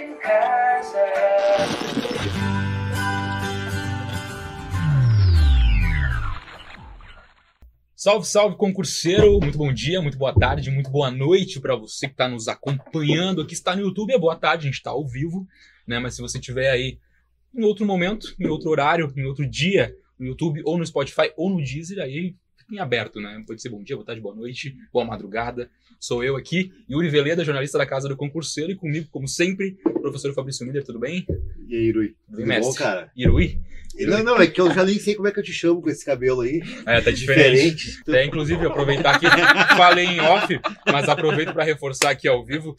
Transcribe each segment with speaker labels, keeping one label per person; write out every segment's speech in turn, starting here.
Speaker 1: em casa.
Speaker 2: Salve, salve, concurseiro! Muito bom dia, muito boa tarde, muito boa noite para você que está nos acompanhando aqui. está no YouTube, é boa tarde, a gente está ao vivo, né? Mas se você tiver aí em outro momento, em outro horário, em outro dia, no YouTube ou no Spotify ou no Deezer, aí em aberto, né? Pode ser bom dia, boa tarde, boa noite, boa madrugada. Sou eu aqui, Yuri Veleda, jornalista da Casa do Concurseiro, e comigo, como sempre, o professor Fabrício Miller, tudo bem?
Speaker 3: E aí, Irui?
Speaker 2: Tudo bem,
Speaker 3: Tudo bom,
Speaker 2: mestre?
Speaker 3: cara?
Speaker 2: Irui?
Speaker 3: Não, não, é que eu já nem sei como é que eu te chamo com esse cabelo aí.
Speaker 2: É, tá diferente. É, inclusive, aproveitar aqui, falei em off, mas aproveito para reforçar aqui ao vivo.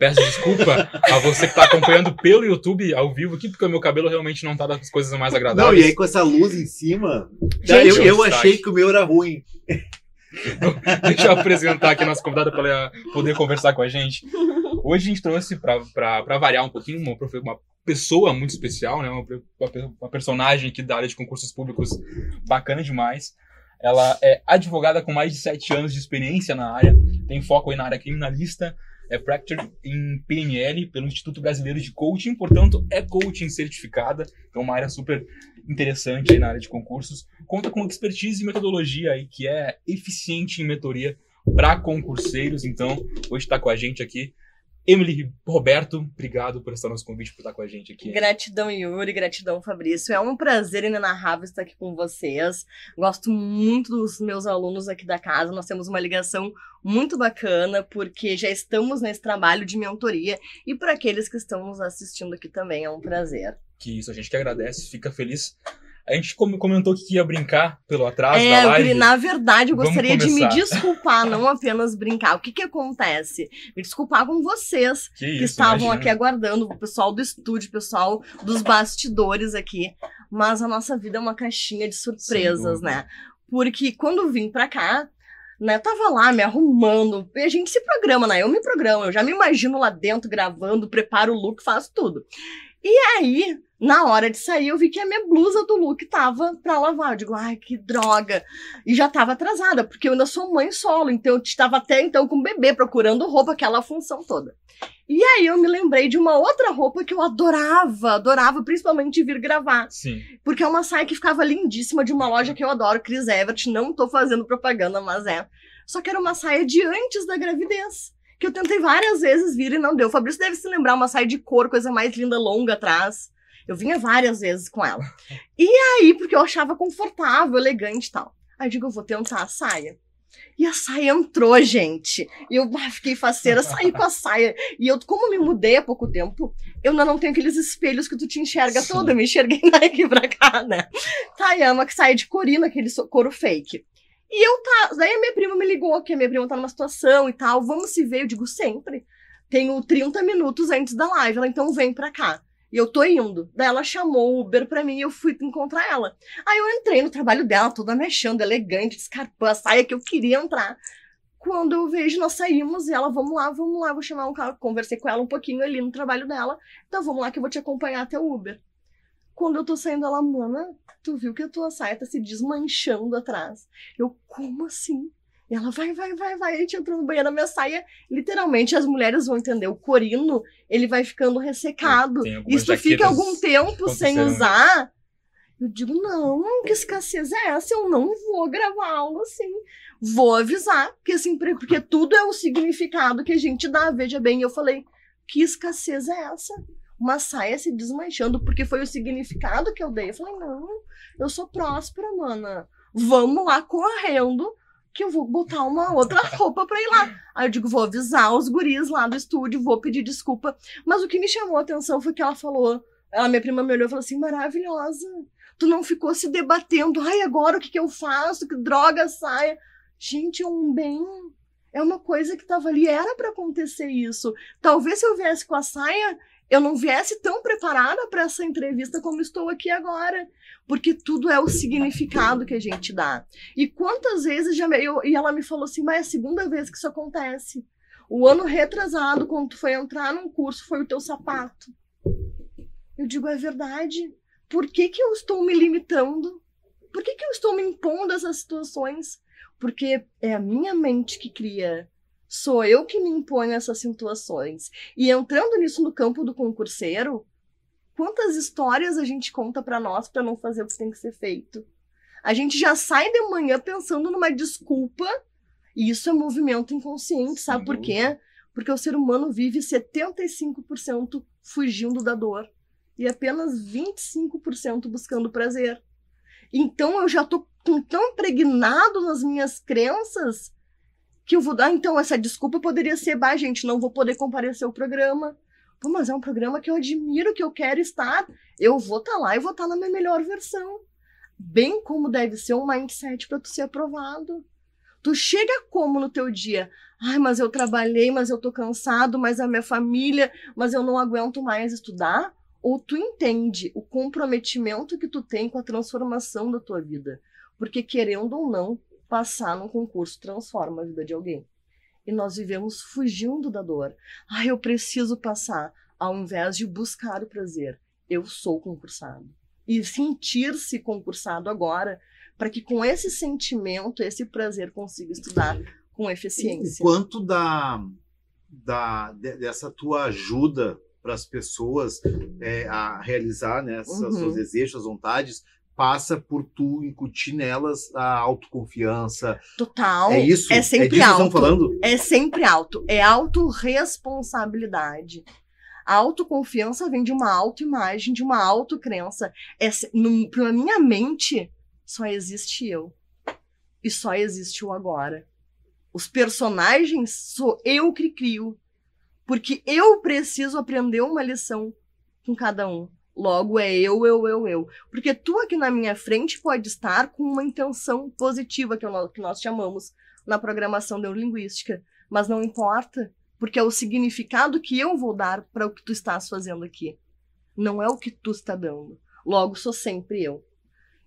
Speaker 2: Peço desculpa a você que está acompanhando pelo YouTube ao vivo aqui, porque o meu cabelo realmente não tá das coisas mais
Speaker 3: Não,
Speaker 2: agradáveis.
Speaker 3: e aí com essa luz em cima,
Speaker 2: Gente,
Speaker 3: eu, eu achei que o meu era ruim.
Speaker 2: Deixa eu apresentar aqui a nossa convidada para ela poder conversar com a gente. Hoje a gente trouxe, para variar um pouquinho, uma, uma pessoa muito especial, né? uma, uma- uma personagem aqui da área de concursos públicos bacana demais. Ela é advogada com mais de sete anos de experiência na área, tem foco aí na área criminalista, é practitioner em PNL pelo Instituto Brasileiro de Coaching, portanto é coaching certificada, então uma área super interessante aí na área de concursos. Conta com expertise e metodologia aí que é eficiente em mentoria para concurseiros, então hoje está com a gente aqui Emily Roberto, obrigado por estar no nosso convite, por estar com a gente aqui.
Speaker 4: Gratidão, Yuri, gratidão, Fabrício. É um prazer inenarrável estar aqui com vocês. Gosto muito dos meus alunos aqui da casa. Nós temos uma ligação muito bacana, porque já estamos nesse trabalho de mentoria. E para aqueles que estão nos assistindo aqui também, é um prazer.
Speaker 2: Que isso, a gente que agradece, fica feliz. A gente com- comentou que ia brincar pelo atraso
Speaker 4: é,
Speaker 2: da live.
Speaker 4: na verdade, eu
Speaker 2: Vamos
Speaker 4: gostaria de me desculpar, não apenas brincar. O que que acontece? Me desculpar com vocês,
Speaker 2: Que
Speaker 4: que
Speaker 2: isso,
Speaker 4: estavam
Speaker 2: imagina.
Speaker 4: aqui aguardando, o pessoal do estúdio, o pessoal dos bastidores aqui. Mas a nossa vida é uma caixinha de surpresas, né? Porque quando vim pra cá, né, eu tava lá me arrumando. E a gente se programa, né? Eu me programo, eu já me imagino lá dentro gravando, preparo o look, faço tudo. E aí, na hora de sair, eu vi que a minha blusa do look tava pra lavar. Eu digo, ai, que droga. E já tava atrasada, porque eu ainda sou mãe solo, então eu estava até então com o bebê procurando roupa, aquela função toda. E aí eu me lembrei de uma outra roupa que eu adorava, adorava, principalmente vir gravar.
Speaker 2: Sim.
Speaker 4: Porque é uma saia que ficava lindíssima de uma loja que eu adoro, Chris Evert. Não tô fazendo propaganda, mas é. Só que era uma saia de antes da gravidez. Que eu tentei várias vezes vir e não deu. O Fabrício deve se lembrar, uma saia de cor, coisa mais linda, longa atrás. Eu vinha várias vezes com ela. E aí, porque eu achava confortável, elegante e tal. Aí eu digo, eu vou tentar a saia. E a saia entrou, gente. E eu ah, fiquei faceira, saí com a saia. E eu, como me mudei há pouco tempo, eu ainda não tenho aqueles espelhos que tu te enxerga
Speaker 2: Sim.
Speaker 4: todo. Eu me enxerguei daqui pra cá, né? Tá, e é que saia de corina, aquele couro fake. E eu tá. Daí a minha prima me ligou, que a minha prima tá numa situação e tal. Vamos se ver. Eu digo, sempre. Tenho 30 minutos antes da live. Ela, então vem pra cá. E eu tô indo. Daí ela chamou o Uber pra mim e eu fui encontrar ela. Aí eu entrei no trabalho dela, toda mexendo, elegante, escarpã, a saia que eu queria entrar. Quando eu vejo, nós saímos e ela, vamos lá, vamos lá, vou chamar um carro. Conversei com ela um pouquinho ali no trabalho dela. Então vamos lá que eu vou te acompanhar até o Uber. Quando eu tô saindo, ela, mana, tu viu que a tua saia tá se desmanchando atrás. Eu, como assim? E ela, vai, vai, vai, vai. A gente entrou no banheiro, a minha saia, literalmente, as mulheres vão entender. O corino, ele vai ficando ressecado. E se tu fica algum tempo sem
Speaker 2: aconteceram
Speaker 4: usar, eu digo, não, que escassez é essa? Eu não vou gravar aula assim. Vou avisar, porque, assim, porque tudo é o significado que a gente dá. Veja bem, eu falei, que escassez é essa? Uma saia se desmanchando, porque foi o significado que eu dei. Eu falei, não, eu sou próspera, mana. Vamos lá correndo, que eu vou botar uma outra roupa pra ir lá. Aí eu digo, vou avisar os guris lá do estúdio, vou pedir desculpa. Mas o que me chamou a atenção foi que ela falou, ela, minha prima me olhou e falou assim, maravilhosa. Tu não ficou se debatendo, ai, agora o que, que eu faço? Que droga saia? Gente, é um bem. É uma coisa que tava ali, era pra acontecer isso. Talvez se eu viesse com a saia, eu não viesse tão preparada para essa entrevista como estou aqui agora. Porque tudo é o significado que a gente dá. E quantas vezes já. me- Eu, e ela me falou assim, mas é a segunda vez que isso acontece. O ano retrasado, quando tu foi entrar num curso, foi o teu sapato. Eu digo, é verdade. Por que, que eu estou me limitando? Por que, que eu estou me impondo essas situações? Porque é a minha mente que cria Sou eu que me imponho essas situações. E entrando nisso no campo do concurseiro, quantas histórias a gente conta para nós para não fazer o que tem que ser feito? A gente já sai de manhã pensando numa desculpa, e isso é movimento inconsciente, sabe por quê? Porque o ser humano vive 75% fugindo da dor e apenas 25% buscando prazer. Então eu já tô com tão impregnado nas minhas crenças que eu vou dar. Então, essa desculpa poderia ser, bah, gente, não vou poder comparecer ao programa. Pô, mas é um programa que eu admiro, que eu quero estar. Eu vou estar lá e vou estar na minha melhor versão. Bem como deve ser um mindset para tu ser aprovado. Tu chega como no teu dia? Ai, mas eu trabalhei, mas eu tô cansado, mas a minha família, mas eu não aguento mais estudar? Ou tu entende o comprometimento que tu tem com a transformação da tua vida? Porque querendo ou não, passar num concurso transforma a vida de alguém. E nós vivemos fugindo da dor. Ah, eu preciso passar, ao invés de buscar o prazer. Eu sou concursado. E sentir-se concursado agora, para que com esse sentimento, esse prazer, consiga estudar com eficiência.
Speaker 3: quanto da, da, de- dessa tua ajuda para as pessoas é, a realizar né,
Speaker 4: Uhum.
Speaker 3: seus desejos, suas vontades, passa por tu incutir nelas a autoconfiança.
Speaker 4: Total.
Speaker 3: é isso?
Speaker 4: É sempre
Speaker 3: é disso que
Speaker 4: alto.
Speaker 3: estão falando?
Speaker 4: É sempre alto. É autorresponsabilidade. A autoconfiança vem de uma autoimagem, de uma autocrença. É, pra minha mente, só existe eu. E só existe o agora. Os personagens sou eu que crio. Porque eu preciso aprender uma lição com cada um. Logo é eu, eu, eu, eu. Porque tu aqui na minha frente pode estar com uma intenção positiva, que, no- que nós chamamos na programação neurolinguística. Mas não importa, porque é o significado que eu vou dar para o que tu estás fazendo aqui. Não é o que tu está dando. Logo, sou sempre eu.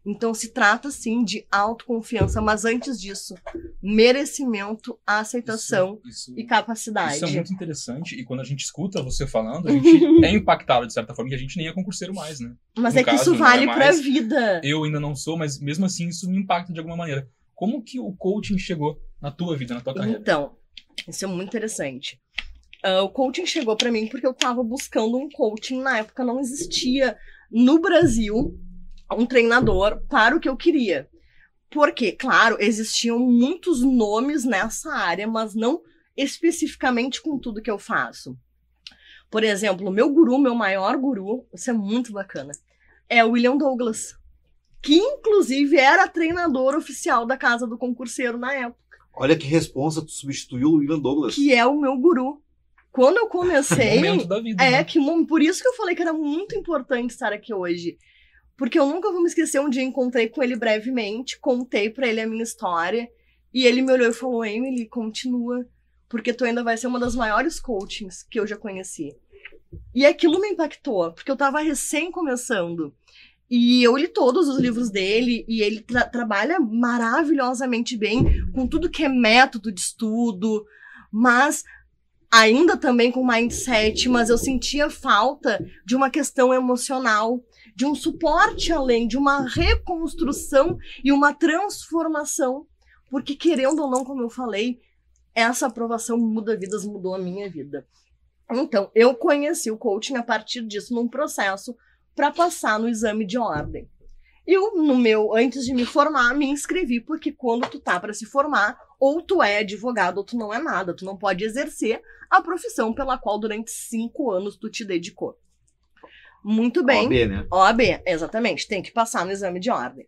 Speaker 4: Então se trata sim de autoconfiança, mas antes disso, merecimento, aceitação
Speaker 2: Isso- isso-
Speaker 4: e capacidade.
Speaker 2: Isso é muito interessante, e quando a gente escuta você falando, a gente é impactado de certa forma, que a gente nem é concurseiro mais, né?
Speaker 4: Mas
Speaker 2: no
Speaker 4: é que
Speaker 2: caso,
Speaker 4: isso
Speaker 2: não
Speaker 4: vale
Speaker 2: é
Speaker 4: pra
Speaker 2: mais.
Speaker 4: vida.
Speaker 2: Eu ainda não sou, mas mesmo assim isso me impacta de alguma maneira. Como que o coaching chegou na tua vida, na tua carreira?
Speaker 4: Então, isso é muito interessante. Ah, o coaching chegou pra mim porque eu tava buscando um coaching. Na época não existia no Brasil um treinador para o que eu queria. Porque, claro, existiam muitos nomes nessa área, mas não especificamente com tudo que eu faço. Por exemplo, o meu guru, meu maior guru, isso é muito bacana, é o William Douglas, que inclusive era treinador oficial da Casa do Concurseiro na época
Speaker 3: Olha que responsa, tu substituiu o William Douglas.
Speaker 4: que é o meu guru. Quando eu comecei,
Speaker 2: Momento da vida.
Speaker 4: é
Speaker 2: né?
Speaker 4: que por isso que eu falei que era muito importante estar aqui hoje. Porque eu nunca vou me esquecer um dia encontrei com ele brevemente, contei pra ele a minha história, e ele me olhou e falou: "Emily, continua, porque tu ainda vai ser uma das maiores coachings que eu já conheci". E aquilo me impactou, porque eu tava recém começando. E eu li todos os livros dele e ele tra- trabalha maravilhosamente bem com tudo que é método de estudo, mas ainda também com mindset, mas eu sentia falta de uma questão emocional, de um suporte além, de uma reconstrução e uma transformação, porque querendo ou não, como eu falei, essa aprovação muda vidas, mudou a minha vida. Então, eu conheci o coaching a partir disso num processo para passar no exame de ordem. Eu, no meu, antes de me formar, me inscrevi, porque quando tu tá para se formar, ou tu é advogado ou tu não é nada, tu não pode exercer a profissão pela qual durante cinco anos tu te dedicou. Muito bem.
Speaker 3: OAB, né?
Speaker 4: OAB, exatamente, tem que passar no exame de ordem.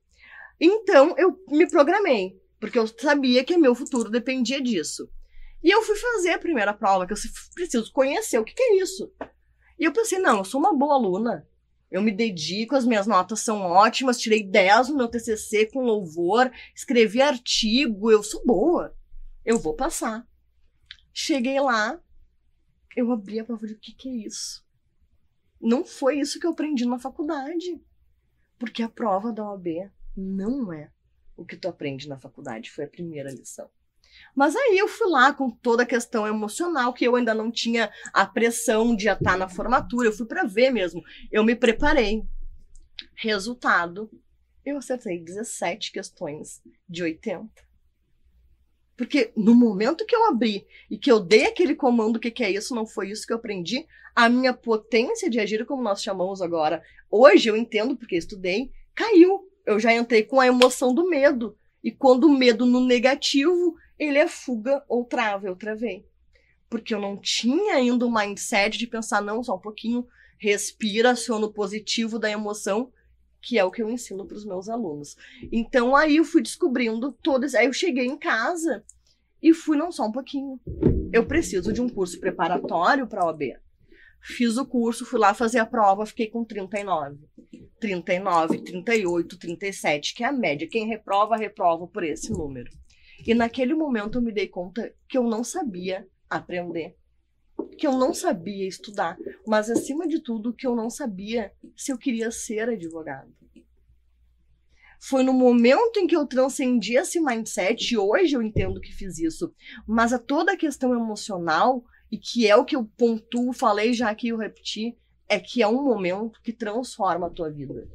Speaker 4: Então eu me programei, porque eu sabia que meu futuro dependia disso. E eu fui fazer a primeira prova, que eu preciso conhecer o que, que é isso. E eu pensei, não, eu sou uma boa aluna. Eu me dedico, as minhas notas são ótimas, tirei 10 no meu TCC com louvor, escrevi artigo, eu sou boa. Eu vou passar. Cheguei lá, eu abri a prova de o que, que é isso? Não foi isso que eu aprendi na faculdade. Porque a prova da OAB não é o que tu aprende na faculdade, foi a primeira lição. Mas aí eu fui lá com toda a questão emocional, que eu ainda não tinha a pressão de estar na formatura, eu fui para ver mesmo. Eu me preparei. Resultado, eu acertei 17 questões de 80. Porque no momento que eu abri e que eu dei aquele comando, o que, que é isso, não foi isso que eu aprendi, a minha potência de agir, como nós chamamos agora, hoje eu entendo porque estudei, caiu. Eu já entrei com a emoção do medo. E quando o medo no negativo, ele é fuga ou trava, eu travei. Porque eu não tinha ainda o mindset de pensar, não, só um pouquinho, respira, aciona o positivo da emoção, que é o que eu ensino para os meus alunos. Então aí eu fui descobrindo todas. Aí eu cheguei em casa e fui, não, só um pouquinho. Eu preciso de um curso preparatório para a OAB. Fiz o curso, fui lá fazer a prova, fiquei com 39. 39, 38, 37, que é a média. Quem reprova, reprova por esse número. E naquele momento eu me dei conta que eu não sabia aprender, que eu não sabia estudar, mas acima de tudo que eu não sabia se eu queria ser advogado. Foi no momento em que eu transcendi esse mindset, e hoje eu entendo que fiz isso, mas a toda a questão emocional e que é o que eu pontuo, falei já aqui eu repeti, é que é um momento que transforma a tua vida.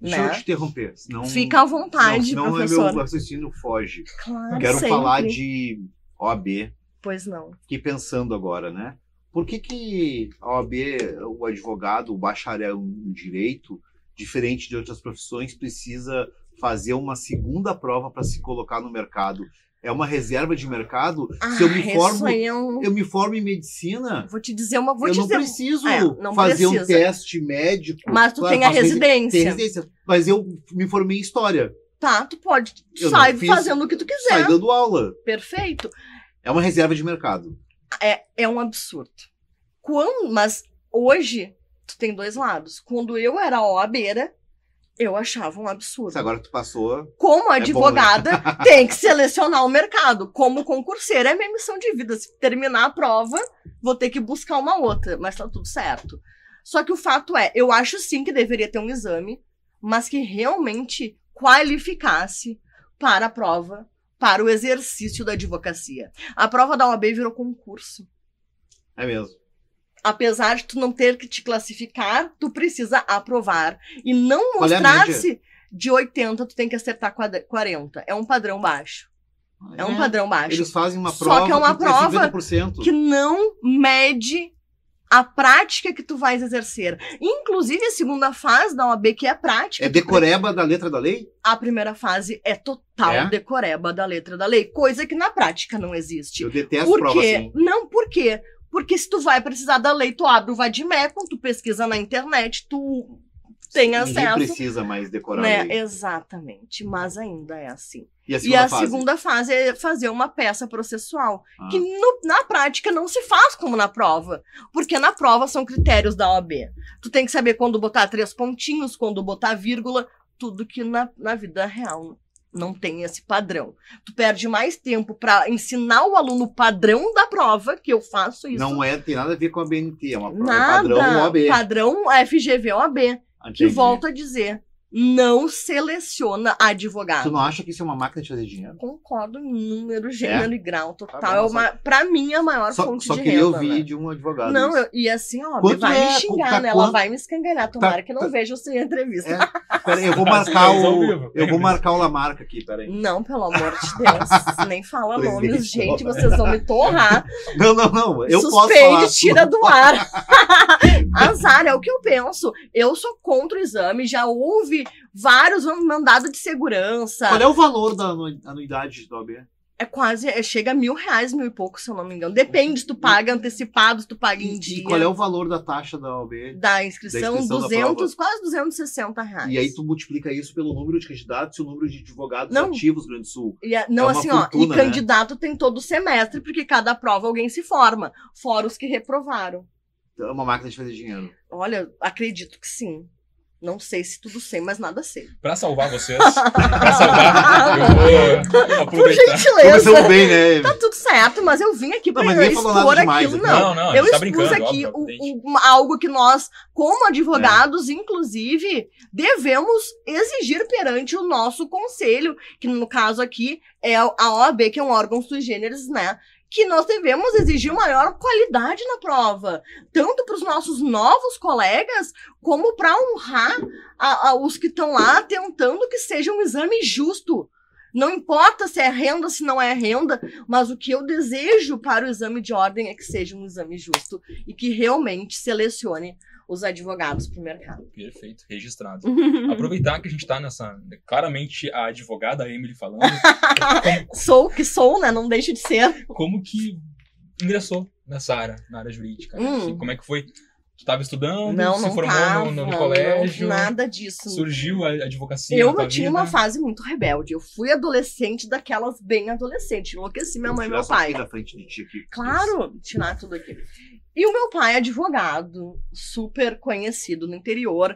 Speaker 3: Deixa
Speaker 4: né?
Speaker 3: eu te interromper. Senão,
Speaker 4: Fica à vontade,
Speaker 3: não, senão
Speaker 4: professor.
Speaker 3: é meu raciocínio foge.
Speaker 4: Claro,
Speaker 3: Quero
Speaker 4: sempre.
Speaker 3: falar de OAB.
Speaker 4: Pois não.
Speaker 3: Fiquei pensando agora, né? Por que, que a OAB, o advogado, o bacharel em direito, diferente de outras profissões, precisa fazer uma segunda prova para se colocar no mercado? É uma reserva de mercado? se eu
Speaker 4: Ah,
Speaker 3: me formo,
Speaker 4: é um-
Speaker 3: eu me formo em medicina,
Speaker 4: Vou te dizer uma. Vou
Speaker 3: eu
Speaker 4: te
Speaker 3: não
Speaker 4: dizer.
Speaker 3: preciso
Speaker 4: É, não
Speaker 3: fazer um
Speaker 4: precisa.
Speaker 3: teste médico.
Speaker 4: Mas tu
Speaker 3: Claro,
Speaker 4: tem a residência.
Speaker 3: Tem residência. Mas eu me formei em história.
Speaker 4: Tá, tu pode.
Speaker 3: Eu
Speaker 4: sai
Speaker 3: fiz-
Speaker 4: fazendo o que tu
Speaker 3: Sai
Speaker 4: quiser.
Speaker 3: dando aula.
Speaker 4: Perfeito.
Speaker 3: É uma reserva de mercado.
Speaker 4: É, é um absurdo. Quando, mas hoje, tu tem dois lados. Quando eu era OABeira, eu achava um absurdo.
Speaker 3: Agora tu passou.
Speaker 4: Como
Speaker 3: bom, né?
Speaker 4: advogada, tem que selecionar o mercado. Como concurseira, é minha missão de vida. Se terminar a prova, vou ter que buscar uma outra, mas tá tudo certo. Só que o fato é, eu acho sim que deveria ter um exame, mas que realmente qualificasse para a prova, para o exercício da advocacia. A prova da OAB virou concurso.
Speaker 3: É mesmo.
Speaker 4: Apesar de tu não ter que te classificar, tu precisa aprovar. E não
Speaker 3: é
Speaker 4: mostrar-se de 80, tu tem que acertar quad- 40. É um padrão baixo. É um padrão baixo.
Speaker 3: Eles fazem uma
Speaker 4: Só
Speaker 3: prova
Speaker 4: que é uma prova
Speaker 3: 50%.
Speaker 4: Que não mede a prática que tu vais exercer. Inclusive, a segunda fase da OAB, que é a prática.
Speaker 3: É decoreba da letra da lei?
Speaker 4: A primeira fase é total
Speaker 3: É?
Speaker 4: decoreba da letra da lei, coisa que na prática não existe.
Speaker 3: Eu detesto
Speaker 4: Por
Speaker 3: prova
Speaker 4: quê?
Speaker 3: assim.
Speaker 4: Não, por quê? Porque se tu vai precisar da lei, tu abre o Vadimecum, tu pesquisa na internet, tu tem
Speaker 3: Ninguém
Speaker 4: acesso.
Speaker 3: precisa mais decorar
Speaker 4: Né?
Speaker 3: lei.
Speaker 4: Exatamente, mas ainda é assim.
Speaker 3: E a
Speaker 4: E
Speaker 3: segunda
Speaker 4: a
Speaker 3: fase?
Speaker 4: segunda fase é fazer uma peça processual,
Speaker 3: Ah.
Speaker 4: que no- na prática não se faz como na prova, porque na prova são critérios da OAB. Tu tem que saber quando botar três pontinhos, quando botar vírgula, tudo que na, na vida real não tem esse padrão. Tu perde mais tempo para ensinar o aluno o padrão da prova, que eu faço isso.
Speaker 3: Não é, tem nada a ver com a BNT, é uma prova é
Speaker 4: Nada.
Speaker 3: padrão OAB.
Speaker 4: Padrão FGV OAB, que
Speaker 3: Entendi.
Speaker 4: volta a dizer, não seleciona advogado.
Speaker 3: Tu não acha que isso é uma máquina de fazer dinheiro?
Speaker 4: Concordo em número, gênero e grau total.
Speaker 3: Tá bom,
Speaker 4: é uma, pra mim, a maior
Speaker 3: Só,
Speaker 4: fonte
Speaker 3: só
Speaker 4: de
Speaker 3: queria
Speaker 4: renda.
Speaker 3: ouvir
Speaker 4: né?
Speaker 3: de um advogado.
Speaker 4: Não, eu- e assim, ó,
Speaker 3: Quanto
Speaker 4: vai
Speaker 3: é-
Speaker 4: me xingar,
Speaker 3: tá
Speaker 4: né? Ela
Speaker 3: quanto-
Speaker 4: vai me escangalhar. Tomara que não
Speaker 3: tá-
Speaker 4: veja sem entrevista.
Speaker 3: É, pera eu vou marcar
Speaker 2: Ao
Speaker 3: o. Eu vou marcar o Lamarca aqui, peraí.
Speaker 4: Não, pelo amor de Deus. Nem fala nomes, gente.
Speaker 3: porra.
Speaker 4: Vocês vão me torrar.
Speaker 3: Não, não, não. Eu posso
Speaker 4: Suspende,
Speaker 3: falar.
Speaker 4: tira do ar. Azar, é o que eu penso. Eu sou contra o exame. Já vários mandados de segurança.
Speaker 3: Qual é o valor da anu- anuidade do OAB?
Speaker 4: É quase, é, chega a mil reais, mil e pouco, se eu não me engano. Depende se tu paga antecipado, se tu paga em
Speaker 3: E,
Speaker 4: dia.
Speaker 3: e qual é o valor da taxa da OAB?
Speaker 4: Da inscrição,
Speaker 3: Da inscrição da
Speaker 4: 200, quase 260 reais.
Speaker 3: E aí tu multiplica isso pelo número de candidatos e o número de advogados
Speaker 4: Não.
Speaker 3: ativos no Rio Grande do Sul.
Speaker 4: E a- não,
Speaker 3: É
Speaker 4: assim, ó,
Speaker 3: fortuna,
Speaker 4: e
Speaker 3: né?
Speaker 4: candidato tem todo semestre, porque cada prova alguém se forma, fora os que reprovaram.
Speaker 3: Então, É uma máquina de fazer dinheiro.
Speaker 4: Olha, acredito que sim. Não sei se tudo sei, mas nada sei.
Speaker 2: Pra salvar vocês, pra salvar, eu vou
Speaker 4: Por
Speaker 2: aproveitar.
Speaker 3: Começamos
Speaker 4: gentileza.
Speaker 3: bem, né?
Speaker 4: Tá tudo certo, mas eu vim aqui pra
Speaker 3: Não,
Speaker 4: expor
Speaker 3: demais
Speaker 4: aquilo,
Speaker 3: aqui.
Speaker 4: não.
Speaker 2: Não, não,
Speaker 4: eu
Speaker 2: tá
Speaker 4: expus
Speaker 2: brincando,
Speaker 4: aqui
Speaker 2: óbvio,
Speaker 4: o- o- algo que nós, como advogados, inclusive, devemos exigir perante o nosso conselho, que no caso aqui é a OAB, que é um órgão sui generis, né? Que nós devemos exigir maior qualidade na prova, tanto para os nossos novos colegas, como para honrar a- a- os que estão lá tentando que seja um exame justo. Não importa se é renda, se não é renda, mas o que eu desejo para o exame de ordem é que seja um exame justo e que realmente selecione os advogados para o mercado.
Speaker 2: Perfeito, registrado. Aproveitar que a gente tá nessa. Claramente a advogada, Emily falando.
Speaker 4: sou o que sou, né? Não deixo de ser.
Speaker 2: Como que ingressou nessa área, na área jurídica? né?
Speaker 4: Hum.
Speaker 2: Assim, como é que foi? Tu estava estudando,
Speaker 4: Não,
Speaker 2: se
Speaker 4: não
Speaker 2: formou
Speaker 4: tava,
Speaker 2: no, no
Speaker 4: não,
Speaker 2: colégio,
Speaker 4: nada disso.
Speaker 2: surgiu a advocacia.
Speaker 4: Eu tinha
Speaker 2: vida?
Speaker 4: uma fase muito rebelde. Eu fui adolescente daquelas bem adolescente. Enlouqueci minha mãe e meu pai.
Speaker 3: na frente de ti aqui.
Speaker 4: Claro, tirar tudo aqui. E o meu pai, advogado, super conhecido no interior,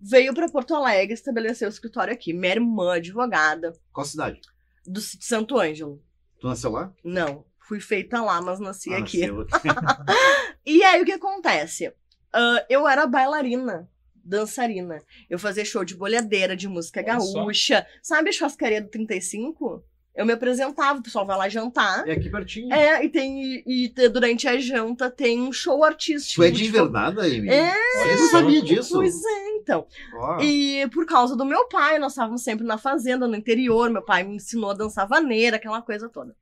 Speaker 4: veio para Porto Alegre estabelecer o escritório aqui. Minha irmã, advogada,
Speaker 3: Qual cidade?
Speaker 4: do Santo Ângelo.
Speaker 3: Tu nasceu lá?
Speaker 4: Não, fui feita lá, mas nasci
Speaker 3: Ah,
Speaker 4: aqui.
Speaker 3: nasceu
Speaker 4: E aí o que acontece? Eu era bailarina, dançarina. Eu fazia show de bolhadeira, de música
Speaker 2: Olha só.
Speaker 4: gaúcha. Sabe a churrascaria do 35? Eu me apresentava, o pessoal vai lá jantar.
Speaker 3: É aqui pertinho.
Speaker 4: É, e tem. E, e durante a janta tem um show artístico.
Speaker 3: Tu é de
Speaker 4: tipo,
Speaker 3: invernada, Emily?
Speaker 4: É,
Speaker 2: Olha
Speaker 3: Eu não
Speaker 2: só.
Speaker 3: sabia disso.
Speaker 4: Pois é, então.
Speaker 3: Ó,
Speaker 4: E por causa do meu pai, nós estávamos sempre na fazenda, no interior. Meu pai me ensinou a dançar vaneira, aquela coisa toda.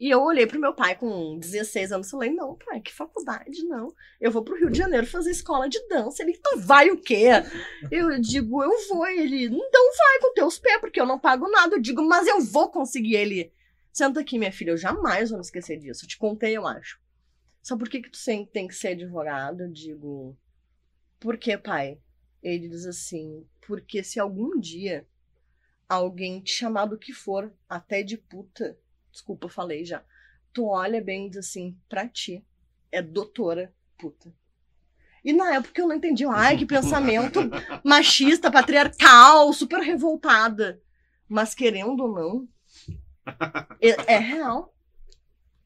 Speaker 4: E eu olhei pro meu pai com 16 anos e falei: Não, pai, que faculdade, não. Eu vou pro Rio de Janeiro fazer escola de dança. Ele, tu vai o quê? Eu digo: Eu vou. Ele, então vai com teus pés, porque eu não pago nada. Eu digo: Mas eu vou conseguir. Ele, senta aqui, minha filha, eu jamais vou me esquecer disso. Eu te contei, eu acho. Sabe por que, que tu tem que ser advogado? Eu digo: Por que, pai? Ele diz assim: Porque se algum dia alguém te chamar do que for, até de puta, desculpa, falei já, tu olha bem e diz assim: Pra ti, é doutora puta. E na época eu não entendi. Ai, que pensamento machista, patriarcal, super revoltada. Mas querendo ou não, é, é real.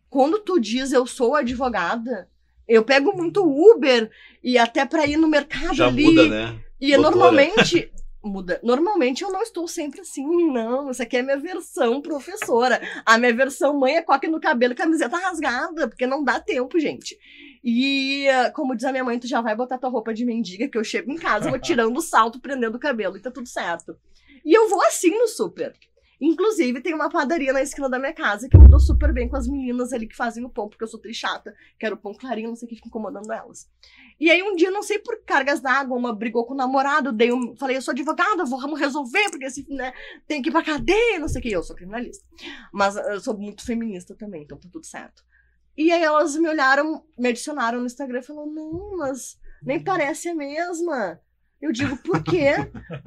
Speaker 4: Quando tu diz eu sou advogada, eu pego muito Uber e até pra ir no mercado
Speaker 3: já
Speaker 4: ali.
Speaker 3: muda, né?
Speaker 4: E
Speaker 3: Doutora.
Speaker 4: normalmente. Muda. Normalmente eu não estou sempre assim, não. Isso aqui é minha versão professora. A minha versão mãe é coque no cabelo camiseta rasgada, porque não dá tempo, gente. E, como diz a minha mãe, tu já vai botar tua roupa de mendiga, que eu chego em casa, vou tirando o salto, prendendo o cabelo, e tá tudo certo. E eu vou assim no super. Inclusive, tem uma padaria na esquina da minha casa que eu dou super bem com as meninas ali que fazem o pão, porque eu sou trichata, quero pão clarinho, não sei o que fica incomodando elas. E aí um dia, não sei por cargas d'água, uma brigou com o namorado, dei um, falei, eu sou advogada, vamos resolver, porque assim, né, tem que ir pra cadeia, não sei o que, eu sou criminalista. Mas eu sou muito feminista também, então tá tudo certo. E aí elas me olharam, me adicionaram no Instagram e falaram, não, mas nem parece a mesma. Eu digo, por quê?